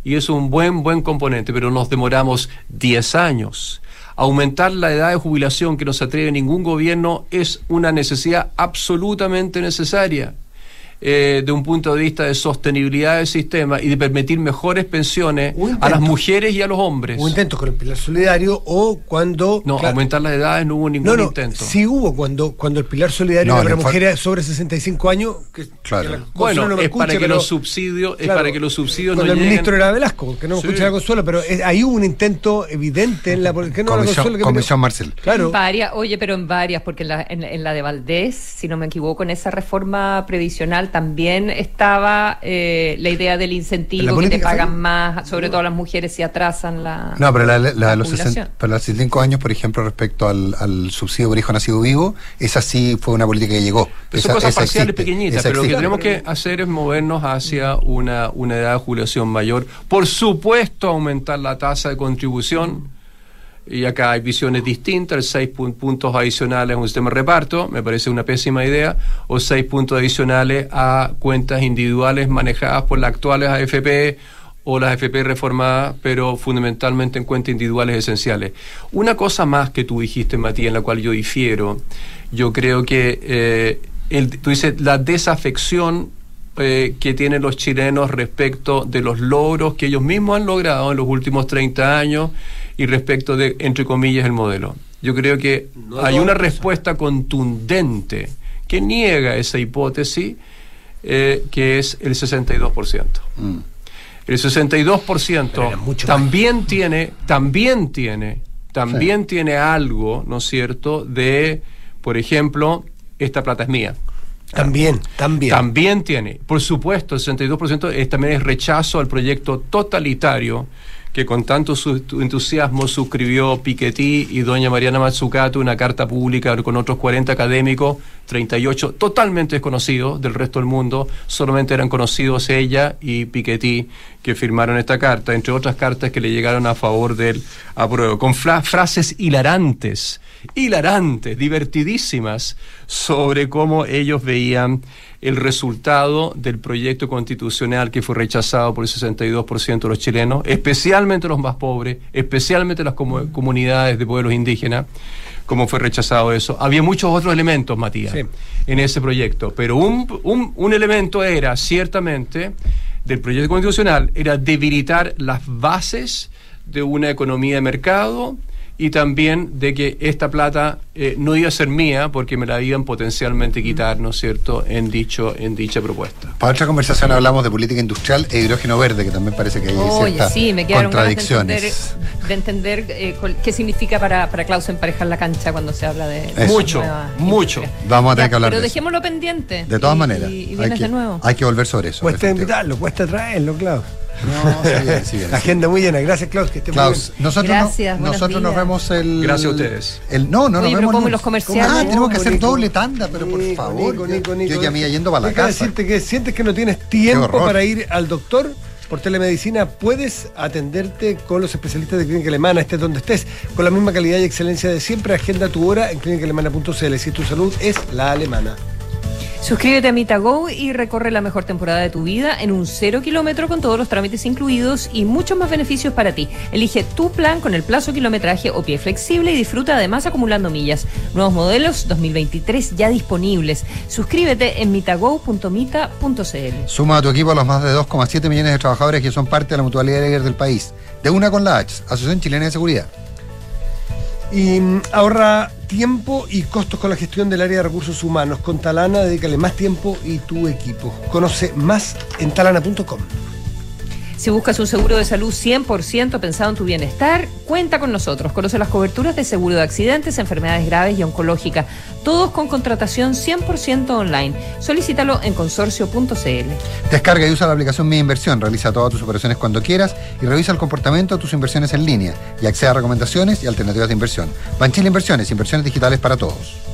y es un buen, buen componente, pero nos demoramos 10 años. Aumentar la edad de jubilación que no se atreve ningún gobierno es una necesidad absolutamente necesaria eh, de un punto de vista de sostenibilidad del sistema y de permitir mejores pensiones Un a intento. las mujeres y a los hombres. Hubo intentos con el Pilar Solidario o cuando... No, claro, aumentar las edades no hubo ningún no, no, intento. sí hubo cuando, cuando el Pilar Solidario No, para mujeres sobre 65 años. Que, Claro. que la Bueno, no me es escuche, para que pero- los subsidios, es para que los subsidios no Cuando el lleguen. ministro era Velasco, que no me Sí. escucha la Consuelo, pero eh, ahí hubo un intento evidente en la... ¿por qué no la Comisión, Consuelo que Comisión Marcel. Claro. En varias, oye, pero en varias, porque en la, en, en la de Valdés, si no me equivoco, en esa reforma previsional también estaba eh, la idea del ¿En la incentivo, que te pagan más, sobre todo las mujeres si atrasan la. No, pero la, la- la de los jubilación. 60, para los 65 años, por ejemplo, respecto al, al subsidio por hijo nacido vivo, esa sí fue una política que llegó. Pero son Esa- cosas esa parciales existe, pequeñitas, esa pero lo que tenemos que hacer es movernos hacia una, una edad de jubilación mayor. Por supuesto, aumentar la tasa de contribución. Y acá hay visiones distintas, el 6 pun- puntos adicionales a un sistema de reparto, me parece una pésima idea, o 6 puntos adicionales a cuentas individuales manejadas por las actuales AFP o las AFP reformadas, pero fundamentalmente en cuentas individuales esenciales. Una cosa más que tú dijiste, Matías, en la cual yo difiero, yo creo que eh, el- tú dices la desafección eh, que tienen los chilenos respecto de los logros que ellos mismos han logrado en los últimos 30 años y respecto de, entre comillas, el modelo. Yo creo que No hay una respuesta contundente que niega esa hipótesis, eh, que es el 62%. Mm. El 62% Pero era mucho también tiene, también tiene, también tiene algo, ¿no es cierto?, de, por ejemplo, esta plata es mía. También, también. También tiene, por supuesto, el 62% es, también es rechazo al proyecto totalitario que con tanto su- entusiasmo suscribió Piketty y doña Mariana Mazzucato una carta pública con otros 40 académicos, 38 totalmente desconocidos del resto del mundo, solamente eran conocidos ella y Piketty, que firmaron esta carta, entre otras cartas que le llegaron a favor del apruebo, con fra- frases hilarantes, hilarantes, divertidísimas, sobre cómo ellos veían el resultado del proyecto constitucional que fue rechazado por el 62% de los chilenos, especialmente los más pobres, especialmente las comu- comunidades de pueblos indígenas, cómo fue rechazado eso. Había muchos otros elementos, Matías, Sí. en ese proyecto, pero un, un- un elemento era, ciertamente, del proyecto constitucional, era debilitar las bases de una economía de mercado y también de que esta plata eh, no iba a ser mía porque me la iban potencialmente quitar, ¿no es cierto?, en, dicho, en dicha propuesta. Para otra conversación hablamos de política industrial e hidrógeno verde, que también parece que hay Oye, ciertas sí, me ganas de entender, contradicciones. de entender eh, col- qué significa para, para Klaus emparejar la cancha cuando se habla de Eso. Mucho, mucho. industria. Vamos a tener Ya, que hablar Pero de eso. dejémoslo pendiente. De todas y- maneras, Y, y hay, vienes que, de nuevo. hay que volver sobre eso. Cuesta invitarlo, cuesta traerlo, Klaus. No, sí, bien, sí, bien, La sí. agenda muy llena. Gracias, Klaus, que esté muy Klaus, bien. nosotros, Gracias, no- nosotros nos vemos el. Gracias a ustedes. El, no, no, Oye, nos pero vemos. ¿cómo el- y los comerciales? Ah, tenemos que hacer doble tanda, pero por favor. Nico, yo- Nico, Nico. Yo ya me iba yendo para la casa. decirte que sientes que no tienes tiempo para ir al doctor. Por telemedicina puedes atenderte con los especialistas de Clínica Alemana, estés donde estés, con la misma calidad y excelencia de siempre. Agenda tu hora en clínicaalemana.cl. Si tu salud es la alemana. Suscríbete a MitaGo y recorre la mejor temporada de tu vida en un cero kilómetro con todos los trámites incluidos y muchos más beneficios para ti. Elige tu plan con el plazo kilometraje o pie flexible y disfruta además acumulando millas. Nuevos modelos 2023 ya disponibles. Suscríbete en mitago.mita.cl. Suma a tu equipo a los más de 2,7 millones de trabajadores que son parte de la mutualidad líder del país. De una con la H, Asociación Chilena de Seguridad. Y mm, ahorra tiempo y costos con la gestión del área de recursos humanos. Con Talana, dedícale más tiempo y tu equipo. Conoce más en talana.com. Si buscas un seguro de salud 100% pensado en tu bienestar, cuenta con nosotros. Conoce las coberturas de seguro de accidentes, enfermedades graves y oncológica, todos con contratación 100% online. Solicítalo en consorcio.cl. Descarga y usa la aplicación Mi Inversión. Realiza todas tus operaciones cuando quieras y revisa el comportamiento de tus inversiones en línea y accede a recomendaciones y alternativas de inversión. Banchile Inversiones, inversiones digitales para todos.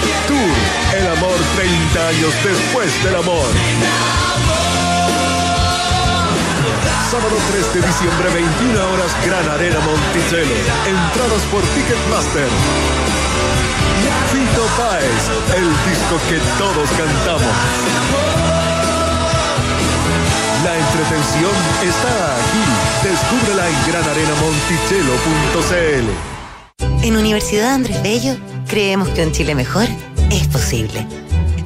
El amor 30 años después del amor. Sábado 3 de diciembre, 21 horas, Gran Arena Monticello. Entradas por Ticketmaster. Fito Páez, el disco que todos cantamos. La entretención está aquí. Descúbrela en granarenamonticello.cl. En Universidad Andrés Bello creemos que un Chile mejor es posible.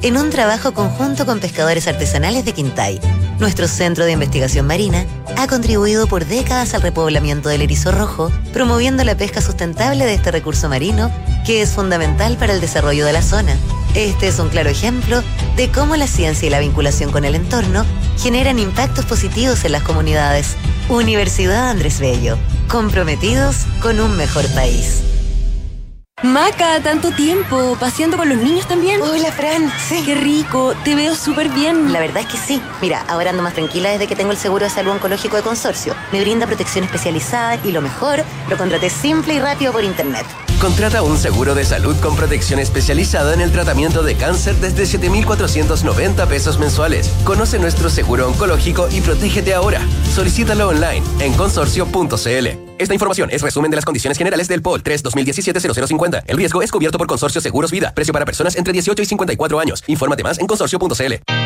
en un trabajo conjunto con pescadores artesanales de Quintay. Nuestro centro de investigación marina ha contribuido por décadas al repoblamiento del erizo rojo, promoviendo la pesca sustentable de este recurso marino, que es fundamental para el desarrollo de la zona. Este es un claro ejemplo de cómo la ciencia y la vinculación con el entorno generan impactos positivos en las comunidades. Universidad Andrés Bello, comprometidos con un mejor país. Maca, tanto tiempo, paseando con los niños también. Hola, Fran. Sí. Qué rico, te veo súper bien. La verdad es que sí. Mira, ahora ando más tranquila desde que tengo el seguro de salud oncológico de consorcio. Me brinda protección especializada y lo mejor, lo contraté simple y rápido por internet. Contrata un seguro de salud con protección especializada en el tratamiento de cáncer desde 7,490 pesos mensuales. Conoce nuestro seguro oncológico y protégete ahora. Solicítalo online en consorcio.cl. Esta información es resumen de las condiciones generales del POL 3 2017-0050. El riesgo es cubierto por Consorcio Seguros Vida. Precio para personas entre 18 y 54 años. Infórmate más en consorcio.cl.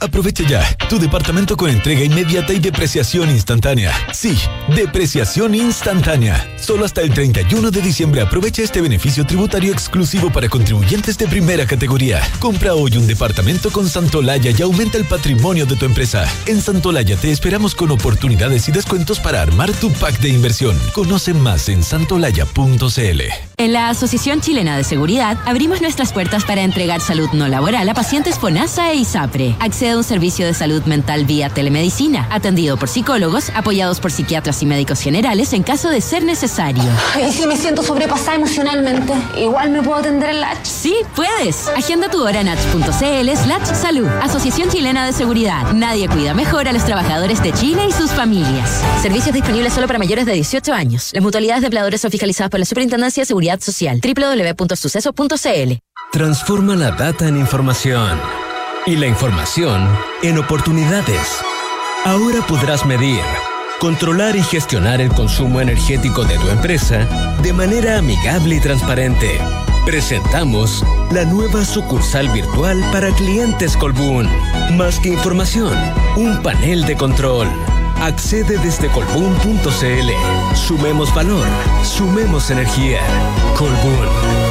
Aprovecha ya tu departamento con entrega inmediata y depreciación instantánea. Sí, depreciación instantánea. Solo hasta el 31 de diciembre aprovecha este beneficio tributario exclusivo para contribuyentes de primera categoría. Compra hoy un departamento con Santolaya y aumenta el patrimonio de tu empresa. En Santolaya te esperamos con oportunidades y descuentos para armar tu pack de inversión. Conoce más en santolaya.cl. En la Asociación Chilena de Seguridad abrimos nuestras puertas para entregar salud no laboral a pacientes FONASA e ISAPRE. Accede a un servicio de salud mental vía telemedicina, atendido por psicólogos, apoyados por psiquiatras y médicos generales en caso de ser necesario. ¿Y si me siento sobrepasada emocionalmente? ¿Igual me puedo atender en Latch? Sí, puedes. Agenda tu hora en h.cl slash salud. Asociación Chilena de Seguridad. Nadie cuida mejor a los trabajadores de Chile y sus familias. Servicios disponibles solo para mayores de 18 años. Las mutualidades de empleadores son fiscalizadas por la Superintendencia de Seguridad Social. www.suceso.cl Transforma la data en información y la información en oportunidades. Ahora podrás medir, controlar y gestionar el consumo energético de tu empresa de manera amigable y transparente. Presentamos la nueva sucursal virtual para clientes Colbún. Más que información, un panel de control. Accede desde colbún.cl. Sumemos valor, sumemos energía. Colbún.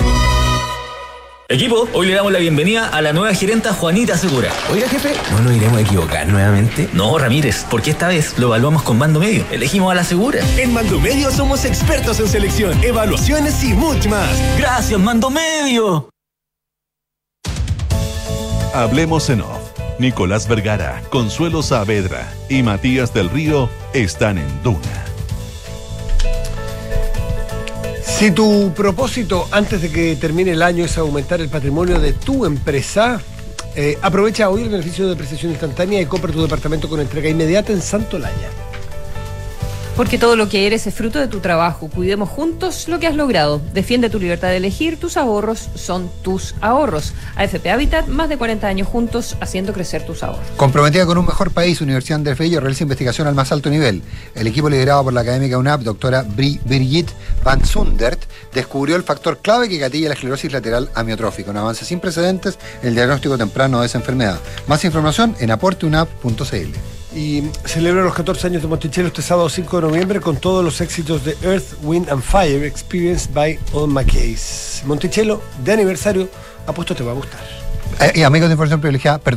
Equipo, hoy le damos la bienvenida a la nueva gerenta Juanita Segura. Oiga, jefe, ¿no nos iremos a equivocar nuevamente? No, Ramírez, porque esta vez lo evaluamos con Mando Medio. Elegimos a la Segura. En Mando Medio somos expertos en selección, evaluaciones y mucho más. Gracias, Mando Medio. Hablemos en off. Nicolás Vergara, Consuelo Saavedra y Matías del Río están en Duna. Si tu propósito antes de que termine el año es aumentar el patrimonio de tu empresa, eh, aprovecha hoy el beneficio de depreciación instantánea y compra tu departamento con entrega inmediata en Santolaya. Porque todo lo que eres es fruto de tu trabajo. Cuidemos juntos lo que has logrado. Defiende tu libertad de elegir. Tus ahorros son tus ahorros. AFP Habitat, más de 40 años juntos haciendo crecer tus ahorros. Comprometida con un mejor país, Universidad Andrés Bello realiza investigación al más alto nivel. El equipo liderado por la académica UNAP, doctora Bri Birgit Van Sundert, descubrió el factor clave que gatilla la esclerosis lateral amiotrófica, un avance sin precedentes en el diagnóstico temprano de esa enfermedad. Más información en aporteunap.cl. Y celebra los 14 años de Monticello este sábado 5 de noviembre con todos los éxitos de Earth, Wind and Fire Experienced by All McCays. Monticello, de aniversario, apuesto te va a gustar. Eh, y amigos de Información Privilegiada, perdón.